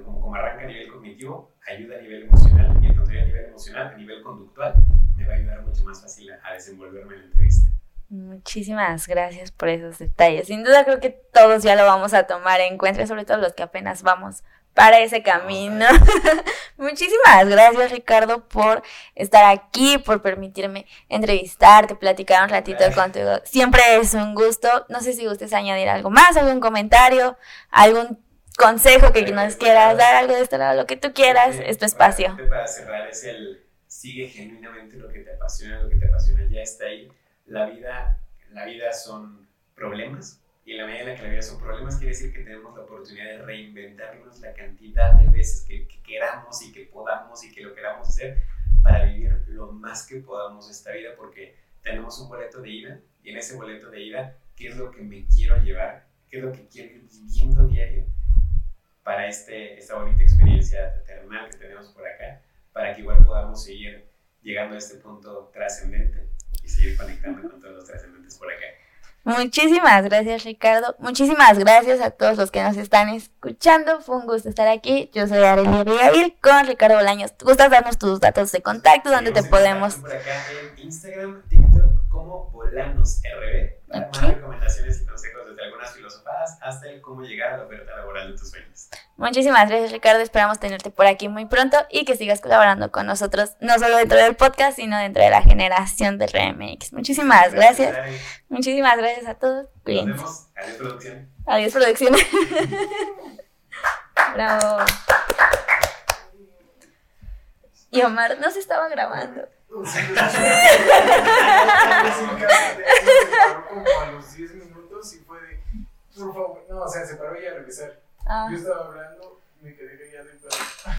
C: como, como arranca a nivel cognitivo, ayuda a nivel emocional y entonces a nivel emocional, a nivel conductual, me va a ayudar mucho más fácil a, a desenvolverme en la entrevista.
B: Muchísimas gracias por esos detalles. Sin duda creo que todos ya lo vamos a tomar en cuenta, sobre todo los que apenas vamos para ese camino. Muchísimas gracias Ricardo por estar aquí, por permitirme entrevistarte, platicar un ratito contigo. Siempre es un gusto. No sé si gustes añadir algo más, algún comentario, algún consejo que nos quieras dar, algo de este lado, lo que tú quieras, es tu espacio.
C: Para cerrar es el sigue genuinamente lo que te apasiona, lo que te apasiona ya está ahí la vida, la vida son problemas y en la medida en la que la vida son problemas quiere decir que tenemos la oportunidad de reinventarnos la cantidad de veces que, queramos y que podamos y que lo queramos hacer para vivir lo más que podamos esta vida porque tenemos un boleto de ida y en ese boleto de ida, ¿qué es lo que me quiero llevar? ¿Qué es lo que quiero ir viviendo diario para este, esta bonita experiencia terrenal que tenemos por acá? Para que igual podamos seguir llegando a este punto trascendente seguir conectando con todos los trascendentes por acá.
B: Muchísimas gracias Ricardo, muchísimas gracias a todos los que nos están escuchando, fue un gusto estar aquí, yo soy Arelia Abigail con Ricardo Bolaños, ¿gustas darnos tus datos de contacto, donde te podemos?
C: Por acá en Instagram, TikTok como Bolanos RB, para más recomendaciones y consejos desde algunas filosofadas hasta el cómo llegar a la oferta laboral de tus sueños.
B: Muchísimas gracias Ricardo, esperamos tenerte por aquí muy pronto y que sigas colaborando con nosotros, no solo dentro del podcast, sino dentro de la generación de RMX. Muchísimas gracias. Muchísimas gracias a todos.
C: Nos vemos. Adiós producción.
B: Adiós producción. Bravo. Y Omar no se estaba grabando.
D: Como a los 10 minutos y fue de, por favor, no, o sea, se paró ella a regresar.
B: Ah.
D: Yo estaba hablando, me quedé callado y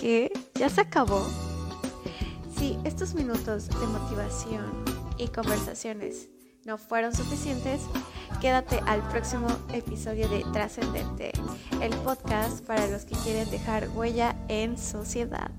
E: ¿Qué? ¿Ya se acabó? Si estos minutos de motivación y conversaciones no fueron suficientes, quédate al próximo episodio de Trascendente, el podcast para los que quieren dejar huella en sociedad.